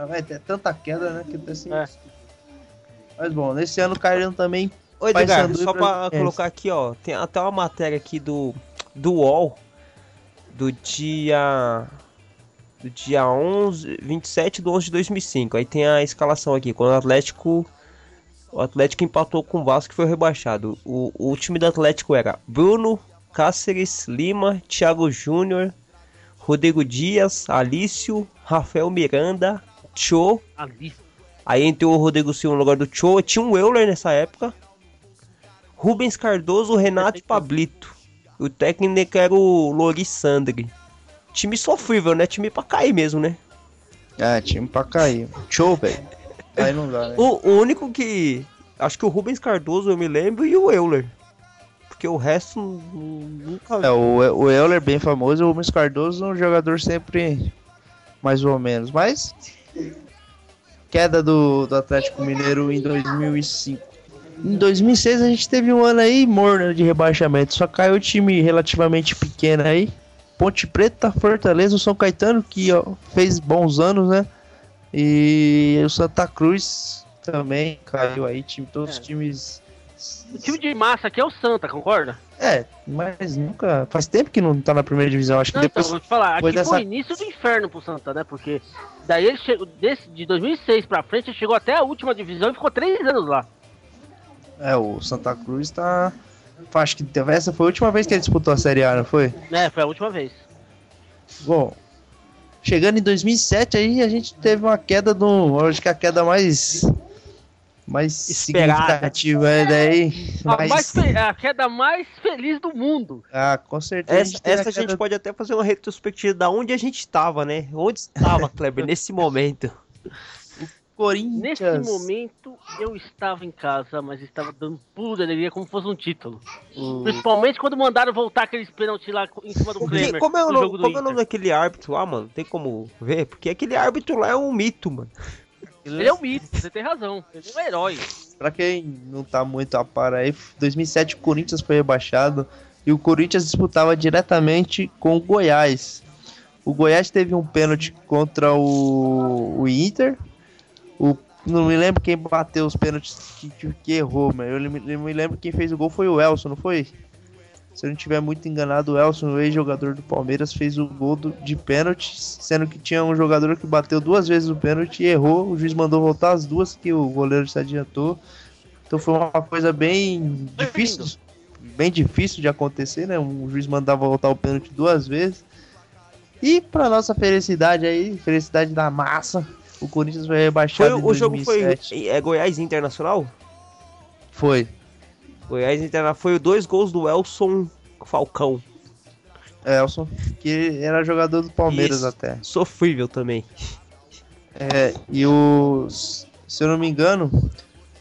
Vai ter tanta queda, né? Que tá assim. É. Mas bom, nesse ano caíram também Ô, Edgar, e só pra colocar aqui, ó. Tem até uma matéria aqui do, do UOL do dia. Do dia 11, 27 de 11 de 2005. Aí tem a escalação aqui. Quando o Atlético. O Atlético empatou com o Vasco que foi rebaixado. O, o time do Atlético era Bruno, Cáceres, Lima, Thiago Júnior, Rodrigo Dias, Alício, Rafael Miranda, Cho. Aí entrou o Rodrigo Silva no lugar do Cho. Tinha um Euler nessa época. Rubens Cardoso, Renato e Pablito. O técnico era o Lorissandre. Time sofrível, né? Time pra cair mesmo, né? Ah, time pra cair. Show, velho. Aí não dá, né? O, o único que. Acho que o Rubens Cardoso eu me lembro e o Euler. Porque o resto nu- nunca. É, o, o Euler bem famoso, o Rubens Cardoso é um jogador sempre mais ou menos. Mas queda do, do Atlético Mineiro em 2005. Em 2006 a gente teve um ano aí morno de rebaixamento. Só caiu o time relativamente pequeno aí. Ponte Preta, Fortaleza, o São Caetano, que ó, fez bons anos, né? E o Santa Cruz também caiu aí. Time, todos os É. times O time de massa aqui é o Santa, concorda? é, mas nunca. Faz tempo que não tá na primeira divisão. Acho que Não, depois. então, vou te falar, aqui dessa- foi o início do inferno pro Santa, né? Porque daí ele chegou, desse, de 2006 pra frente, ele chegou até a última divisão e ficou três anos lá. É, o Santa Cruz tá. Acho que essa foi a última vez que ele disputou a Série A, não foi? Né, foi a última vez. Bom, chegando em 2007 aí a gente teve uma queda do. Acho que a queda mais. Mais Esperada. significativa, é daí. A, mais- a queda mais feliz do mundo. Ah, com certeza. Essa, teve essa a gente pode até fazer uma retrospectiva da onde a gente tava, né? Onde estava, Kleber, nesse momento. Corinthians. Nesse momento eu estava em casa, mas estava dando pulo de alegria como fosse um título. Hum. Principalmente quando mandaram voltar aqueles pênaltis lá em cima do Kramer. como é o no nome, jogo do como é o nome daquele árbitro lá, mano? Tem como ver? Porque aquele árbitro lá é um mito, mano. Ele é um mito, você tem razão. Ele é um herói. Pra quem não tá muito a par aí, 2007 o Corinthians foi rebaixado e o Corinthians disputava diretamente com o Goiás. O Goiás teve um pênalti contra o, o Inter. O, não me lembro quem bateu os pênaltis que, que- errou, mas eu eu me lembro quem fez o gol foi o Elson, não foi? Se eu não estiver muito enganado, o Elson, o ex-jogador do Palmeiras, fez o gol do- de pênalti, sendo que tinha um jogador que bateu duas vezes o pênalti e errou. O juiz mandou voltar as duas que o goleiro se adiantou. Então foi uma coisa bem difícil, bem difícil de acontecer, né? Um juiz mandar voltar o pênalti duas vezes. E para nossa felicidade aí, felicidade da massa, o Corinthians foi Foi, rebaixado em o jogo foi 2007. é Goiás Internacional? Foi. Goiás Internacional foi dois gols do Elson Falcão. Elson, que era jogador do Palmeiras Isso. até. Sofrível também. É, e o. Se eu não me engano,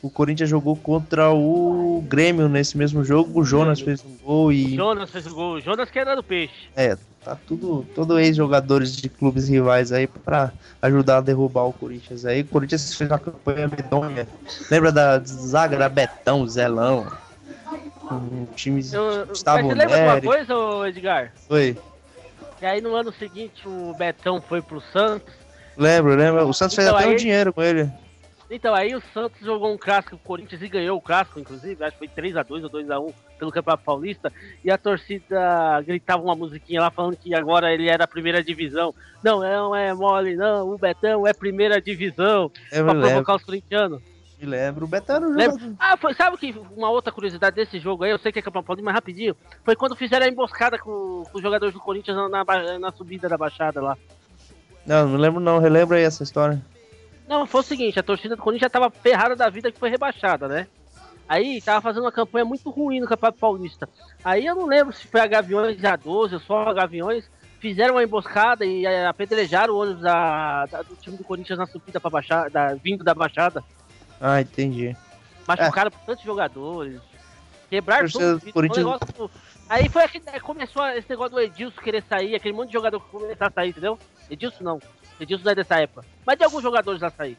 o Corinthians jogou contra o Grêmio nesse mesmo jogo. O Jonas fez um gol e. Jonas fez o gol. Jonas que era do peixe. É, tá tudo. Todo ex-jogadores de clubes rivais aí pra ajudar a derrubar o Corinthians aí. O Corinthians fez uma campanha medonha. Lembra da zaga da Betão, Zelão? Um time. Eu, Gustavo mas você lembra de uma coisa, Edgar? Foi. E aí no ano seguinte o Betão foi pro Santos. Lembro, lembro. O Santos fez Então, até um aí- dinheiro com ele. Então aí o Santos jogou um clássico com o Corinthians e ganhou o clássico, inclusive, acho que foi 3x2 ou 2x1 pelo Campeonato Paulista, e a torcida gritava uma musiquinha lá falando que agora ele era a primeira divisão. Não, não é mole, não, o Betão é primeira divisão, Eu pra provocar os corintianos. Me lembro. O Lembra? jogador. Ah, foi, sabe que uma outra curiosidade desse jogo aí, eu sei que é Campeonato Paulista, mas rapidinho, foi quando fizeram a emboscada com, com os jogadores do Corinthians na, na na subida da Baixada lá. Não, não lembro não. Relembra aí essa história. Não, foi o seguinte, a torcida do Corinthians já tava ferrada da vida que foi rebaixada, né? Aí tava fazendo uma campanha muito ruim no Campeonato Paulista. Aí eu não lembro se foi a Gaviões a 12 ou só a Gaviões, fizeram uma emboscada e eh, apedrejaram o ônibus da, da- do time do Corinthians na subida pra baixada, da- vindo da Baixada. Ah, entendi. Machucaram por tantos jogadores. Quebraram tudo. negócio- Aí foi aqui, aí começou esse negócio do Edilson querer sair, aquele monte de jogador que começar a sair, entendeu? Edilson não. Edilson não é dessa época. Mas de alguns jogadores já sair.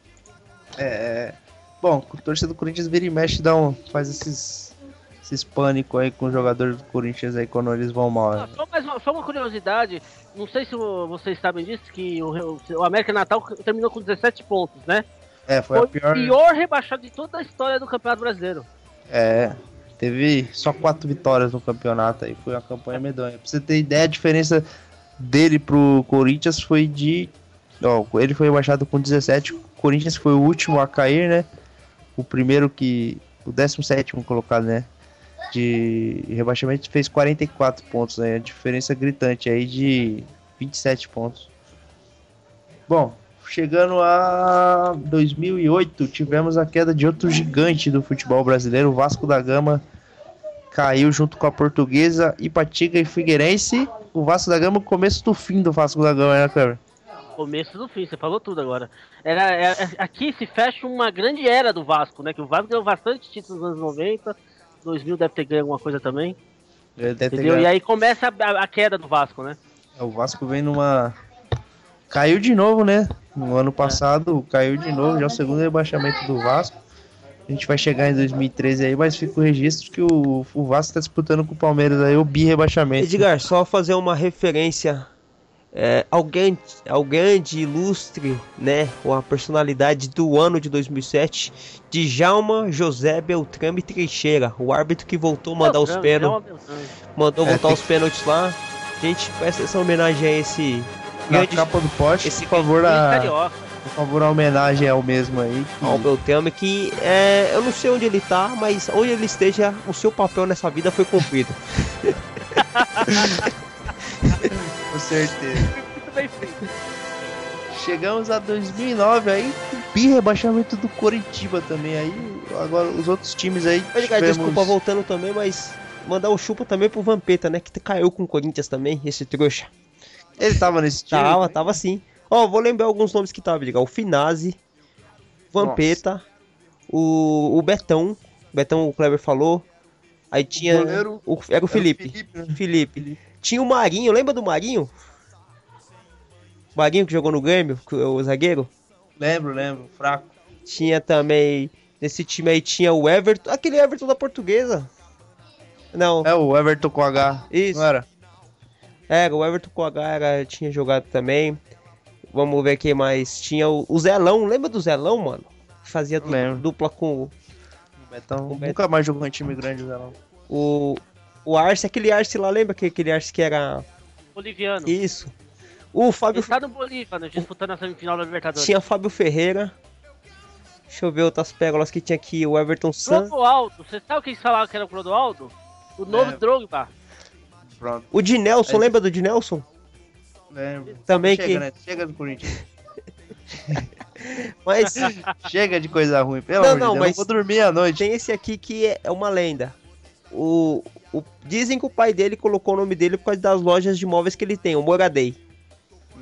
É, é. Bom, o torcedor do Corinthians vira e mexe, dá um, faz esses, esses pânico aí com os jogadores do Corinthians aí quando eles vão mal. Ah, só, mais uma, só uma curiosidade, não sei se vocês sabem disso, que o, o América Natal terminou com 17 pontos, né? É, foi, Foi pior. o pior rebaixado de toda a história do Campeonato Brasileiro. É, teve só quatro vitórias no campeonato aí, foi uma campanha medonha. Pra você ter ideia, a diferença dele pro Corinthians foi de. Ó, ele foi rebaixado com 17, o Corinthians foi o último a cair, né? O primeiro que. O 17 colocado, né? De rebaixamento fez 44 pontos, né? A diferença gritante aí de 27 pontos. Bom, chegando a 2008, tivemos a queda de outro gigante do futebol brasileiro, o Vasco da Gama caiu junto com a Portuguesa, Ipatinga e Figueirense. O Vasco da Gama, o começo do fim do Vasco da Gama, né, Cleber? Começo do fim, você falou tudo agora. Era, é- é- aqui se fecha uma grande era do Vasco, né? Que o Vasco ganhou bastante títulos nos anos 90, 2000 deve ter ganho alguma coisa também, entendeu? E aí começa a, a queda do Vasco, né? O Vasco vem numa. Caiu de novo, né? No ano passado caiu de novo, já é o segundo rebaixamento do Vasco. A gente vai chegar em 2013 aí, mas fica o registro que o, o Vasco tá disputando com o Palmeiras aí o bi-rebaixamento. Edgar, só fazer uma referência é, ao, grande, ao grande, ilustre, né, ou a personalidade do ano de 2007, Djalma José Beltrame Teixeira, o árbitro que voltou a mandar os pênaltis, mandou É, voltar tem os pênaltis lá. Gente, presta essa homenagem a esse Na capa do poste, esse por favor, Luiz a, Carioca. por favor, a homenagem ao mesmo aí. que- ao Beltrame que é, eu não sei onde ele tá, mas onde ele esteja, o seu papel nessa vida foi cumprido. Com certeza. Muito bem feito. Chegamos a 2009 aí, bi rebaixamento do Coritiba também aí. Agora os outros times aí. Tivemos- desculpa voltando também, mas mandar o chupa também pro Vampeta, né, que caiu com o Corinthians também, esse trouxa. Ele tava nesse time. Tava, tava sim. Ó, vou lembrar alguns nomes que tava, Edgar. O Finazzi, Vampeta, o, o Betão, Betão o Kleber falou. Aí tinha. goleiro o, era o Felipe. Felipe, né? Felipe. Tinha o Marinho, lembra do Marinho? Marinho que jogou no Grêmio, que- o zagueiro. Lembro, lembro. Fraco. Tinha também. Nesse time aí tinha o Everton. Aquele Everton da portuguesa. Não, É o Everton com H. Isso. Não era? Era, o Everton com H era, tinha jogado também. Vamos ver quem mais. Tinha o, o Zelão, lembra do Zelão, mano? Fazia du- dupla com O Betão O Betão. nunca mais jogou em time grande, Zé, não. o. O Arce, aquele Arce lá, lembra que aquele Arce que era. Boliviano. Isso. O Fábio Ele tá no Bolívia, né, disputando a semifinal da Libertadores. Tinha Fábio Ferreira. Deixa eu ver outras pérolas que tinha aqui. O Everton San. Clodoaldo, você sabe o que eles falavam que era o Clodoaldo? O novo É. Drogba. Pronto. O Dinelson, Aí- lembra do Dinelson? Lembro. Também Chega, que. né? Chega do Corinthians. Mas Chega de coisa ruim. Pelo Não, amor de não, Deus, mas- eu vou dormir à noite. tem esse aqui que é é uma lenda. O, o- dizem que o pai dele colocou o nome dele por causa das lojas de móveis que ele tem, o Moradei.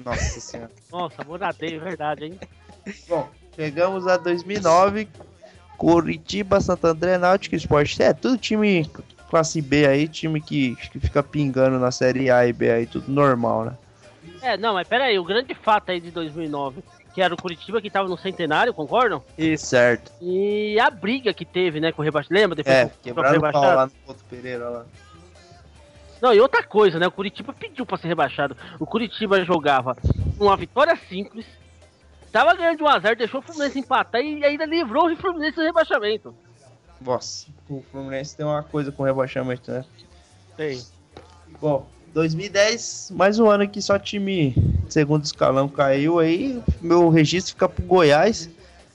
Nossa senhora. Nossa, moradeio, verdade, hein? Bom, chegamos a 2009. Curitiba, Santo André, Náutico Esporte. É, tudo time classe B aí, time que, que fica pingando na série A e B aí, tudo normal, né? É, não, mas pera aí, o grande fato aí de 2009, que era o Curitiba que tava no centenário, concordam? Isso. Certo. E a briga que teve, né, com o rebaixado. Lembra? Depois É, quebraram o pau lá no Couto Pereira lá. Não, e outra coisa, né? O Curitiba pediu pra ser rebaixado. O Curitiba jogava uma vitória simples, tava ganhando de 1x0, deixou o Fluminense empatar e ainda livrou o Fluminense do rebaixamento. Nossa, o Fluminense tem uma coisa com rebaixamento, né? Sei. Bom, 2010, mais um ano que só time segundo escalão caiu aí. Meu registro fica pro Goiás,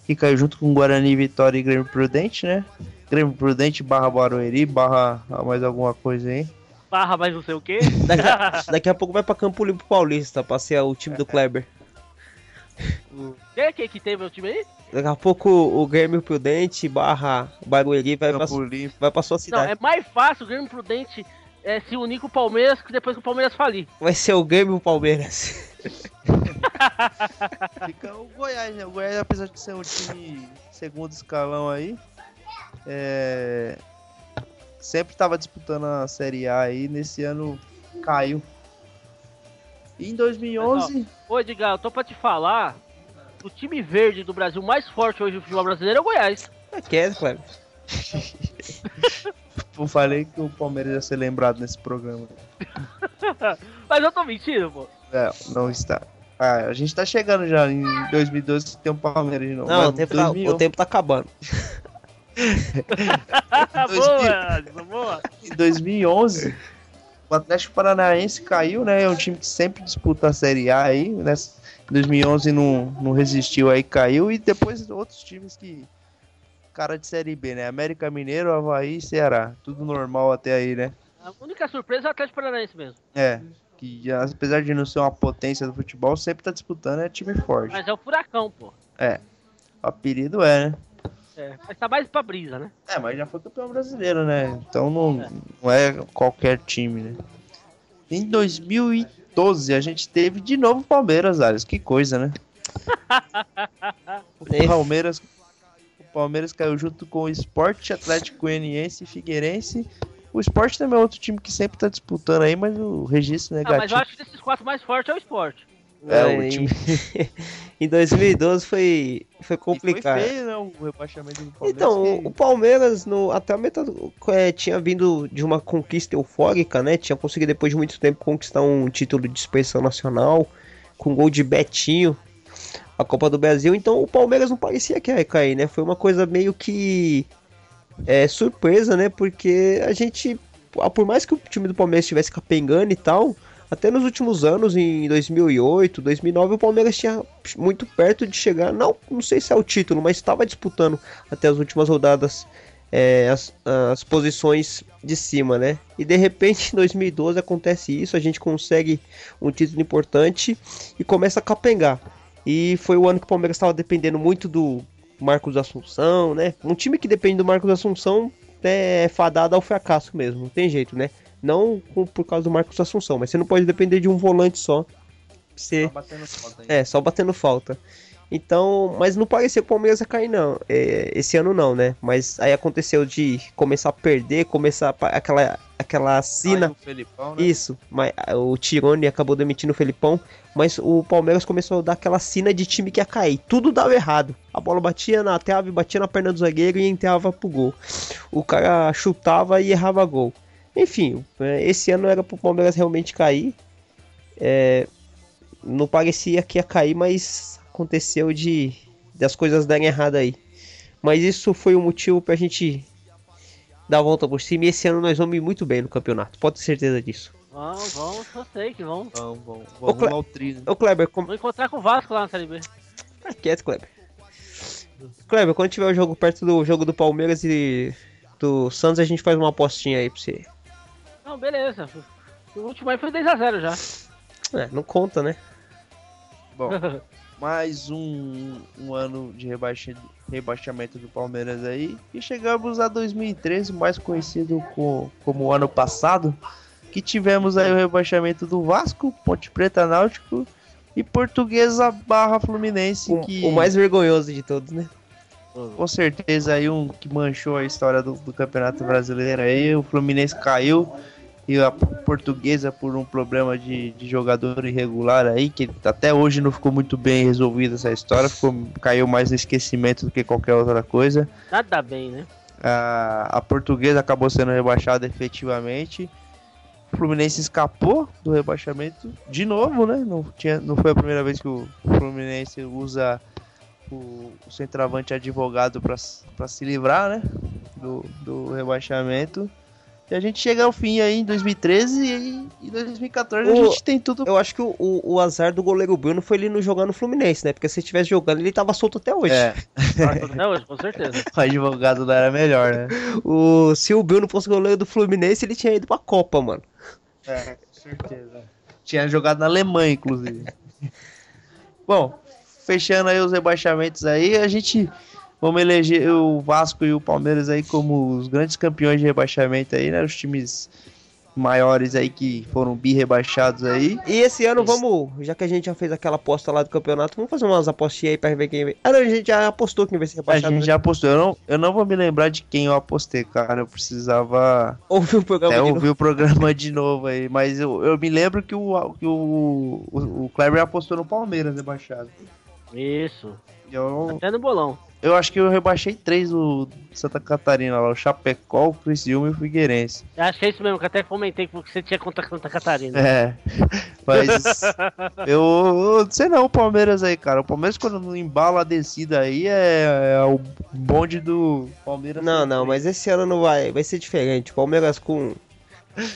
que caiu junto com Guarani, Vitória e Grêmio Prudente, né? Grêmio Prudente barra Barueri, barra mais alguma coisa aí. Barra mais não sei o quê. Daqui, daqui a pouco vai pra Campo Limpo Paulista pra ser o time do Kleber. Quem é que, que teve o time aí? Daqui a pouco o Grêmio Prudente barra Barueri vai pra, vai pra sua Não, cidade. é mais fácil o Grêmio Prudente é, se unir com o Palmeiras que depois que o Palmeiras falir. Vai ser o Grêmio Palmeiras. Fica o Goiás, né? O Goiás, apesar de ser um time segundo escalão aí, é... sempre tava disputando a Série A aí, nesse ano caiu. E em 2011, Ô, Edgar, eu tô pra te falar. O time verde do Brasil mais forte hoje no futebol brasileiro é o Goiás. É que é, Kleber. eu falei que o Palmeiras ia ser lembrado nesse programa. Mas eu tô mentindo, pô. É, não está. Ah, a gente tá chegando já em 2012 que tem um Palmeiras de novo. Não, o tempo, tá, 2011 o tempo tá acabando. boa, Alisson, boa. Em 2011, o Atlético Paranaense caiu, né? É um time que sempre disputa a Série A aí, né? Em 2011 não, não resistiu aí, caiu. E depois outros times que... Cara de Série B, né? América Mineiro, Havaí e Ceará. Tudo normal até aí, né? A única surpresa é o Atlético Paranaense mesmo. É. Que apesar de não ser uma potência do futebol, sempre tá disputando, é time forte. Mas é o furacão, pô. O apelido é, né? É, mas tá mais pra brisa, né? É, mas já foi campeão brasileiro, né? Então não é, não é qualquer time, né? Em 2012 a gente teve de novo o Palmeiras, Aliás. Que coisa, né? O Palmeiras, o Palmeiras caiu junto com o Sport Atlético Goianiense e Figueirense. O Sport também é outro time que sempre tá disputando aí, mas o registro Ah, mas eu negativo. acho que desses quatro mais fortes é o esporte. É, o em- time- em 2012 foi, foi complicado. Foi feio, né? O rebaixamento do Palmeiras. Então, que- o Palmeiras, no, até a metade, é, tinha vindo de uma conquista eufórica, né? Tinha conseguido, depois de muito tempo, conquistar um título de expressão nacional, com gol de Betinho, a Copa do Brasil. Então, o Palmeiras não parecia que ia cair, né? Foi uma coisa meio que é, surpresa, né? Porque a gente, por mais que o time do Palmeiras estivesse capengando e tal, até nos últimos anos, em 2008, 2009, o Palmeiras tinha muito perto de chegar, não, não sei se é o título, mas estava disputando até as últimas rodadas é, as, as posições de cima, né? E de repente, em 2012 acontece isso, a gente consegue um título importante e começa a capengar. E foi o ano que o Palmeiras estava dependendo muito do Marcos Assunção, né? Um time que depende do Marcos Assunção é fadado ao fracasso mesmo, não tem jeito, né? Não por causa do Marcos Assunção, mas você não pode depender de um volante só. Você, Tá batendo falta é, só batendo falta. Então, mas não parecia que o Palmeiras ia cair, não. É, esse ano não, né? Mas aí aconteceu de começar a perder, começar a, aquela, aquela sina. Felipão, né? Isso, mas o Tirone acabou demitindo o Felipão, mas o Palmeiras começou a dar aquela sina de time que ia cair. Tudo dava errado. A bola batia na trave, batia na perna do zagueiro e entrava pro gol. O cara chutava e errava gol. Enfim, esse ano era pro Palmeiras realmente cair. É, não parecia que ia cair, mas aconteceu de das coisas darem errado aí. Mas isso foi o motivo pra gente dar a volta por cima e esse ano nós vamos ir muito bem no campeonato. Pode ter certeza disso. Vamos, vamos, eu sei que vamos. Vamos, vamos, vamos Cle- trilho. Ô Kleber, como... Vou encontrar com o Vasco lá na Série B. Tá quieto, Kleber. Kleber, quando tiver o jogo perto do jogo do Palmeiras e do Santos, a gente faz uma apostinha aí pra você. Não, beleza. O último aí foi 10x0 já. É, não conta, né? Bom, mais um, um ano de rebaixa- rebaixamento do Palmeiras aí. E chegamos a 2013, mais conhecido co- como o ano passado. Que tivemos aí o rebaixamento do Vasco, Ponte Preta Náutico e Portuguesa barra Fluminense. O, que o mais vergonhoso de todos, né? com certeza aí um que manchou a história do, do Campeonato Brasileiro aí. O Fluminense caiu e a Portuguesa por um problema de, de jogador irregular aí, que até hoje não ficou muito bem resolvida essa história, ficou, caiu mais no esquecimento do que qualquer outra coisa. Nada bem, né? A, a Portuguesa acabou sendo rebaixada efetivamente. O Fluminense escapou do rebaixamento de novo, né? Não, tinha, não foi a primeira vez que o Fluminense usa o, o centroavante advogado para se livrar, né? Do, do rebaixamento. E a gente chega ao fim aí em 2013 e em 2014 O- a gente tem tudo. Eu acho que o, o, o azar do goleiro Bruno foi ele não jogar no Fluminense, né? Porque se ele estivesse jogando, ele tava solto até hoje. É, Até hoje, com certeza. o advogado não era melhor, né? O, se o Bruno fosse goleiro do Fluminense, ele tinha ido pra Copa, mano. É, com certeza. Tinha jogado na Alemanha, inclusive. Bom, fechando aí os rebaixamentos aí, a gente vamos eleger o Vasco e o Palmeiras aí como os grandes campeões de rebaixamento aí, né? Os times maiores aí que foram bi rebaixados aí. E esse ano vamos, já que a gente já fez aquela aposta lá do campeonato, vamos fazer umas apostinhas aí pra ver quem vai. Ah, não, a gente já apostou quem vai ser A rebaixado. gente né? já apostou. Eu não, eu não vou me lembrar de quem eu apostei, cara. Eu precisava ouviu o programa até de ouvir o programa de novo aí. Mas eu, eu me lembro que o, que o, o, o Kleber apostou no Palmeiras rebaixado. Isso. Eu, Até no bolão. Eu acho que eu rebaixei três do Santa Catarina lá, o Chapecó, o Criciúma e o Figueirense. Eu acho que é isso mesmo, que até comentei que você tinha contra Santa Catarina. É, mas eu, eu não sei não o Palmeiras aí, cara. O Palmeiras quando não embala a descida aí é, é o bonde do Palmeiras. Não, não, mas esse ano não vai, vai ser diferente. Palmeiras com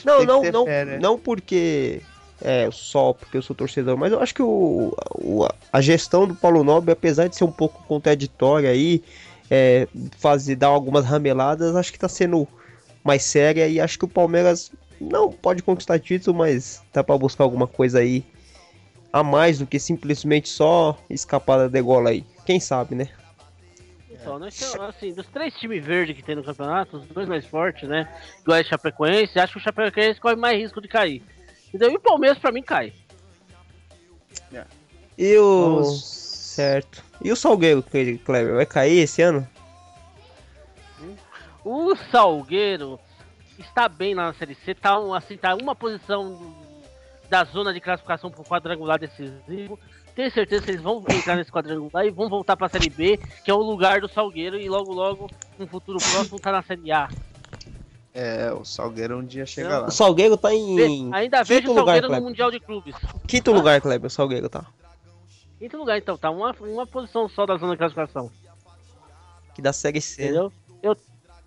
Não, não, não, fé, né? não porque é só porque eu sou torcedor, mas eu acho que o, o- a gestão do Paulo Nobre, apesar de ser um pouco contraditória aí, é, fazer dar algumas rameladas, acho que tá sendo mais séria e acho que o Palmeiras não pode conquistar título, mas dá pra buscar alguma coisa aí a mais do que simplesmente só escapar da degola aí. Quem sabe, né? Então, nós temos, assim, dos três times verdes que tem no campeonato, os dois mais fortes, né? Igual a Chapecoense, acho que o Chapecoense corre mais risco de cair. Então, e o Palmeiras pra mim cai. E o Vamos- certo. E o Salgueiro, Kleber, vai cair esse ano? O Salgueiro está bem lá na Série C, tá, um, assim, tá uma posição da zona de classificação para o quadrangular decisivo. Tenho certeza que eles vão entrar nesse quadrangular e vão voltar para a Série B, que é o lugar do Salgueiro, e logo, logo, no futuro próximo, tá na Série A. É, o Salgueiro um dia chega Não. lá. O Salgueiro tá em Ainda vejo o lugar, Salgueiro no Kleber. Mundial de Clubes. Quinto lugar, Kleber, o Salgueiro tá. Quinto lugar, então, tá uma, uma posição só da zona de classificação. Que da Série C. né? Entendeu? Eu,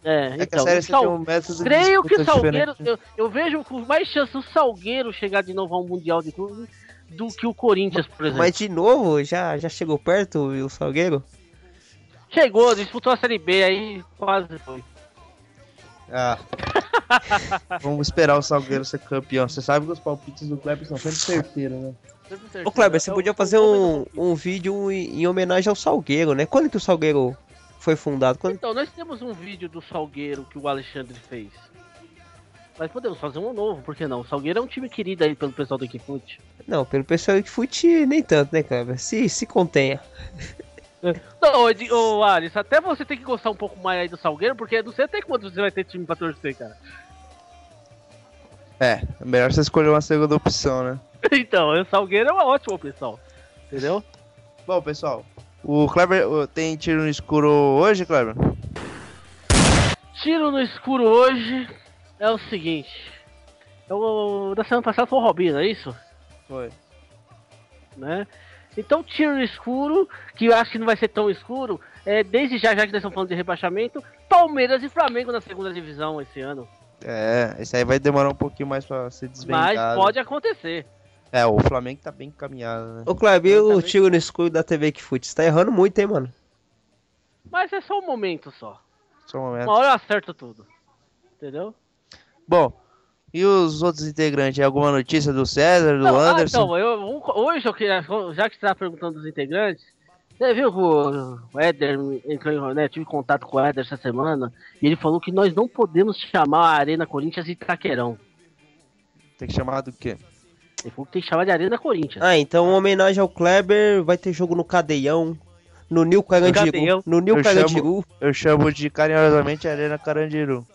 é, É que a então, série o C Sal- tem um método Creio que o Salgueiro. diferente. Eu, eu vejo com mais chance o Salgueiro chegar de novo ao Mundial de Clubes do que o Corinthians, por exemplo. Mas de novo, já, já chegou perto o Salgueiro? Chegou, disputou a Série B, aí quase foi. Ah. Vamos esperar o Salgueiro ser campeão. Você sabe que os palpites do Kleber são sempre certeiros, né? Ô Kleber, você Eu- podia fazer um, um vídeo em, em homenagem ao Salgueiro, né? Quando que o Salgueiro foi fundado? Quando... Então, nós temos um vídeo do Salgueiro que o Alexandre fez. Mas podemos fazer um novo, por que não? O Salgueiro é um time querido aí pelo pessoal do Equifute. Não, pelo pessoal que fute nem tanto, né, Kleber? Se, se contenha. Não, Ed- ô Alisson, até você tem que gostar um pouco mais aí do Salgueiro, porque não sei até quando você vai ter time pra torcer, cara. É, melhor você escolher uma segunda opção, né? Então, o Salgueiro é uma ótima opção. Entendeu? Bom, pessoal, o Kleber tem tiro no escuro hoje, Kleber? Tiro no escuro hoje é o seguinte. Eu, da semana passada foi o Robinho, não é isso? Foi. né? Então, tiro no escuro, que eu acho que não vai ser tão escuro, é, desde já, já que nós estamos falando de rebaixamento, Palmeiras e Flamengo na segunda divisão esse ano. É, esse aí vai demorar um pouquinho mais pra ser Mas desvendado. pode acontecer. É, o Flamengo tá bem encaminhado, né? Ô, Kleber, e o Exatamente. tiro no escuro da TV que fute? Você tá errando muito, hein, mano? Mas é só um momento só. Só um momento. Uma hora eu acerto tudo. Entendeu? Bom, e os outros integrantes? Alguma notícia do César, do Não, ah, Anderson? então, eu, um- hoje eu queria, já que você estava perguntando dos integrantes, você viu que o, Éder entrou em, né, tive contato com o Éder essa semana, e ele falou que nós não podemos chamar a Arena Corinthians de Itaquerão. Tem que chamar do quê? Ele falou que tem que chamar de Arena Corinthians. Ah, então, em homenagem ao Kleber, vai ter jogo no Cadeião, no Nil Carandiru. No Nil Eu Carandiru. Eu chamo de carinhosamente Arena Carandiru.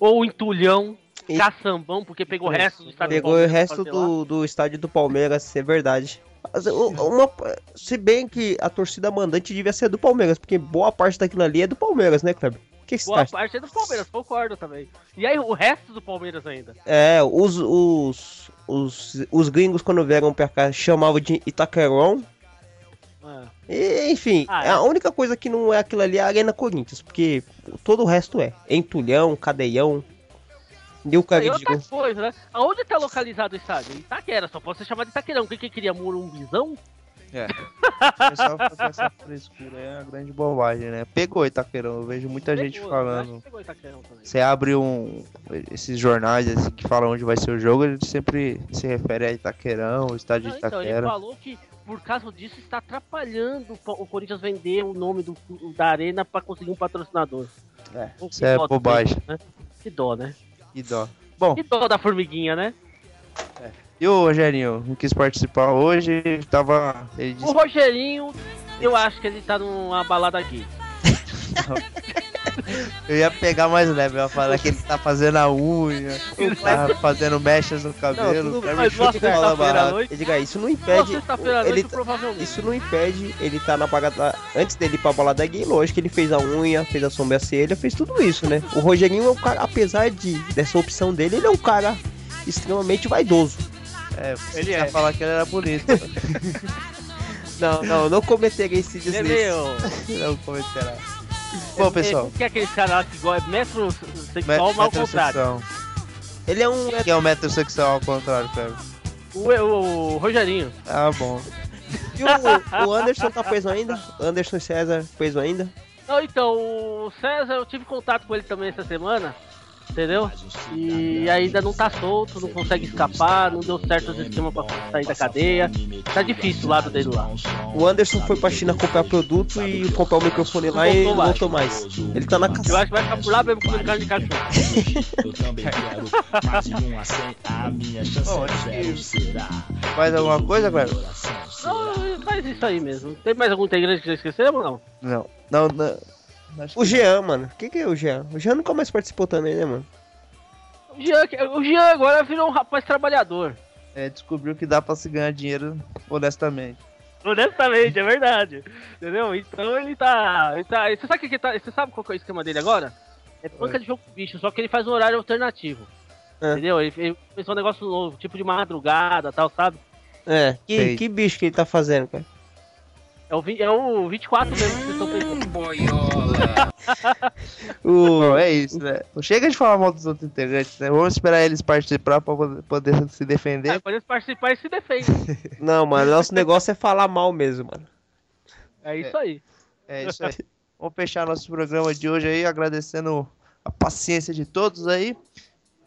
Ou entulhão, E- caçambão, porque pegou o resto do estado do Pegou o Palmeiras pra resto do, do estádio do Palmeiras, é verdade. O- Uma, se bem que a torcida mandante devia ser do Palmeiras, porque boa parte daquilo ali é do Palmeiras, né, Kleber? O que Boa acha? parte é do Palmeiras, concordo também. E aí o resto do Palmeiras ainda. É, os, os, os, os gringos quando vieram pra cá chamavam de Itaquerão. Ah, E, enfim, Ah, é. é. a única coisa que não é aquilo ali é a Arena Corinthians, porque todo o resto é. Entulhão, Cadeião, Nil E outra Carandiru. coisa, né? Aonde tá localizado o estádio? Itaquera, só pode ser chamado de Itaquerão. Quem que queria Murumbizão? É. O pessoal fazer essa frescura é uma grande bobagem, né? Pegou Itaquerão, eu vejo muita gente Pegou, acho falando. Você abre um. Esses jornais assim, que falam onde vai ser o jogo, ele sempre se refere a Itaquerão, o estádio Não, de então, ele Itaquera. falou que por causa disso está atrapalhando o o Corinthians vender o nome do, da arena pra conseguir um patrocinador. É, isso é bobagem. Né? Que dó, né? Que dó. Bom, Que dó da formiguinha, né? e o Rogerinho? Não quis participar hoje, tava. Ele O disse Rogerinho, eu acho que ele tá numa balada aqui. Eu ia pegar mais leve, eu ia falar que ele tá fazendo a unha, tá fazendo mechas no Não, cabelo. tudo Kleber mas sexta-feira à noite. Diga, isso não impede. sexta-feira ele noite, tá- provavelmente. Isso não impede ele tá na balada. Antes dele ir pra balada gay, lógico que ele fez a unha, fez a sobrancelha, fez tudo isso, né? O Rogerinho é um cara, apesar de dessa opção dele, ele é um cara extremamente vaidoso. É, Ele ia é. falar que ele era bonito. Não, não, não cometerei esse Ele deslize. é meu. não cometerá. Bom, pessoal. O que é aquele cara lá que gosta de metrosexual, me- mas ao contrário. metrosexual. Ele é um. Quem é o metrosexual ao contrário, Kleber? O, o, o Rogerinho. Ah, bom. E o, o Anderson tá preso ainda? Anderson César preso ainda? Não, então, o César, eu tive contato com ele também essa semana, entendeu? E ainda não tá solto, não consegue escapar, não deu certo os esquemas pra sair da cadeia. Tá difícil o lado dele lá. O Anderson foi pra China comprar produto e comprar o microfone lá e não voltou mais. Ele tá na Eu caça. acho que vai ficar por lá mesmo comendo carne de cachorro. Eu também quero mais de um a minha chance é. Mais alguma coisa, Kleber? Não, faz isso aí mesmo. Tem mais algum integrante que já esquecemos ou não? Não. Não, não. O Jean, mano. O que, que é o Jean? O Jean nunca mais participou também, né, mano? O Jean, o Jean agora virou um rapaz trabalhador. É, descobriu que dá pra se ganhar dinheiro honestamente. Honestamente, é verdade. Entendeu? Então ele tá. Ele tá você sabe que tá. Você sabe qual que é o esquema dele agora? É banca de jogo com bicho, só que ele faz um horário alternativo. É. Entendeu? Ele, ele pensou um negócio novo, tipo de madrugada e tal, sabe? É. Que, que bicho que ele tá fazendo, cara? É o, é o 24 mesmo que vocês estão pensando. O... Bom, é isso, né? Chega de falar mal dos outros integrantes, né? Vamos esperar eles participar pra poder- se defender. É, pode participar e se defende. Não, mano, nosso negócio é falar mal mesmo, mano. É isso aí. É isso aí. Vamos fechar nosso programa de hoje aí, agradecendo a paciência de todos aí.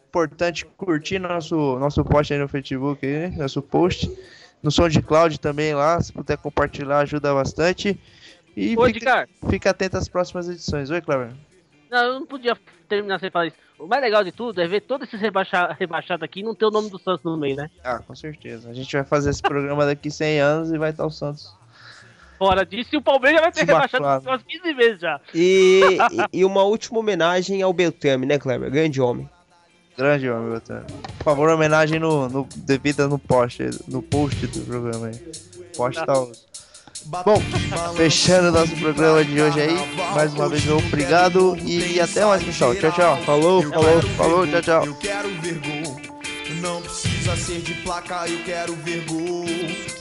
Importante curtir nosso, nosso post aí no Facebook, aí, né? nosso post. No SoundCloud também lá, se puder compartilhar ajuda bastante. E Ô, fica, fica atento às próximas edições. Oi, Cleber. não, eu não podia terminar sem falar isso. o mais legal de tudo é ver todos esses rebaixa, rebaixados aqui e não ter o nome do Santos no meio, né? Ah, com certeza. A gente vai fazer esse programa daqui 100 anos e vai estar o Santos. Fora disso, e o Palmeiras vai ter rebaixado umas 15 vezes já. E, e, e uma última homenagem ao Beltrame, né, Kleber? Grande homem. Grande homem, Beltrame. Por favor, homenagem no, no devida no post, no post do programa aí. Post tá os- Bom, fechando nosso programa de hoje aí. Mais uma vez, obrigado e até mais, pessoal. Tchau, tchau. Falou, falou, falou, tchau, tchau. Eu quero ver gol. Não precisa ser de placa, eu quero ver gol.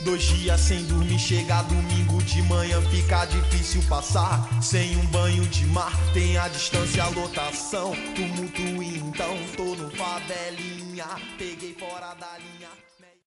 Dois dias sem dormir, chega domingo de manhã, fica difícil passar. Sem um banho de mar, tem a distância, a lotação. Tumulto então, tô no favelinha, peguei fora da linha.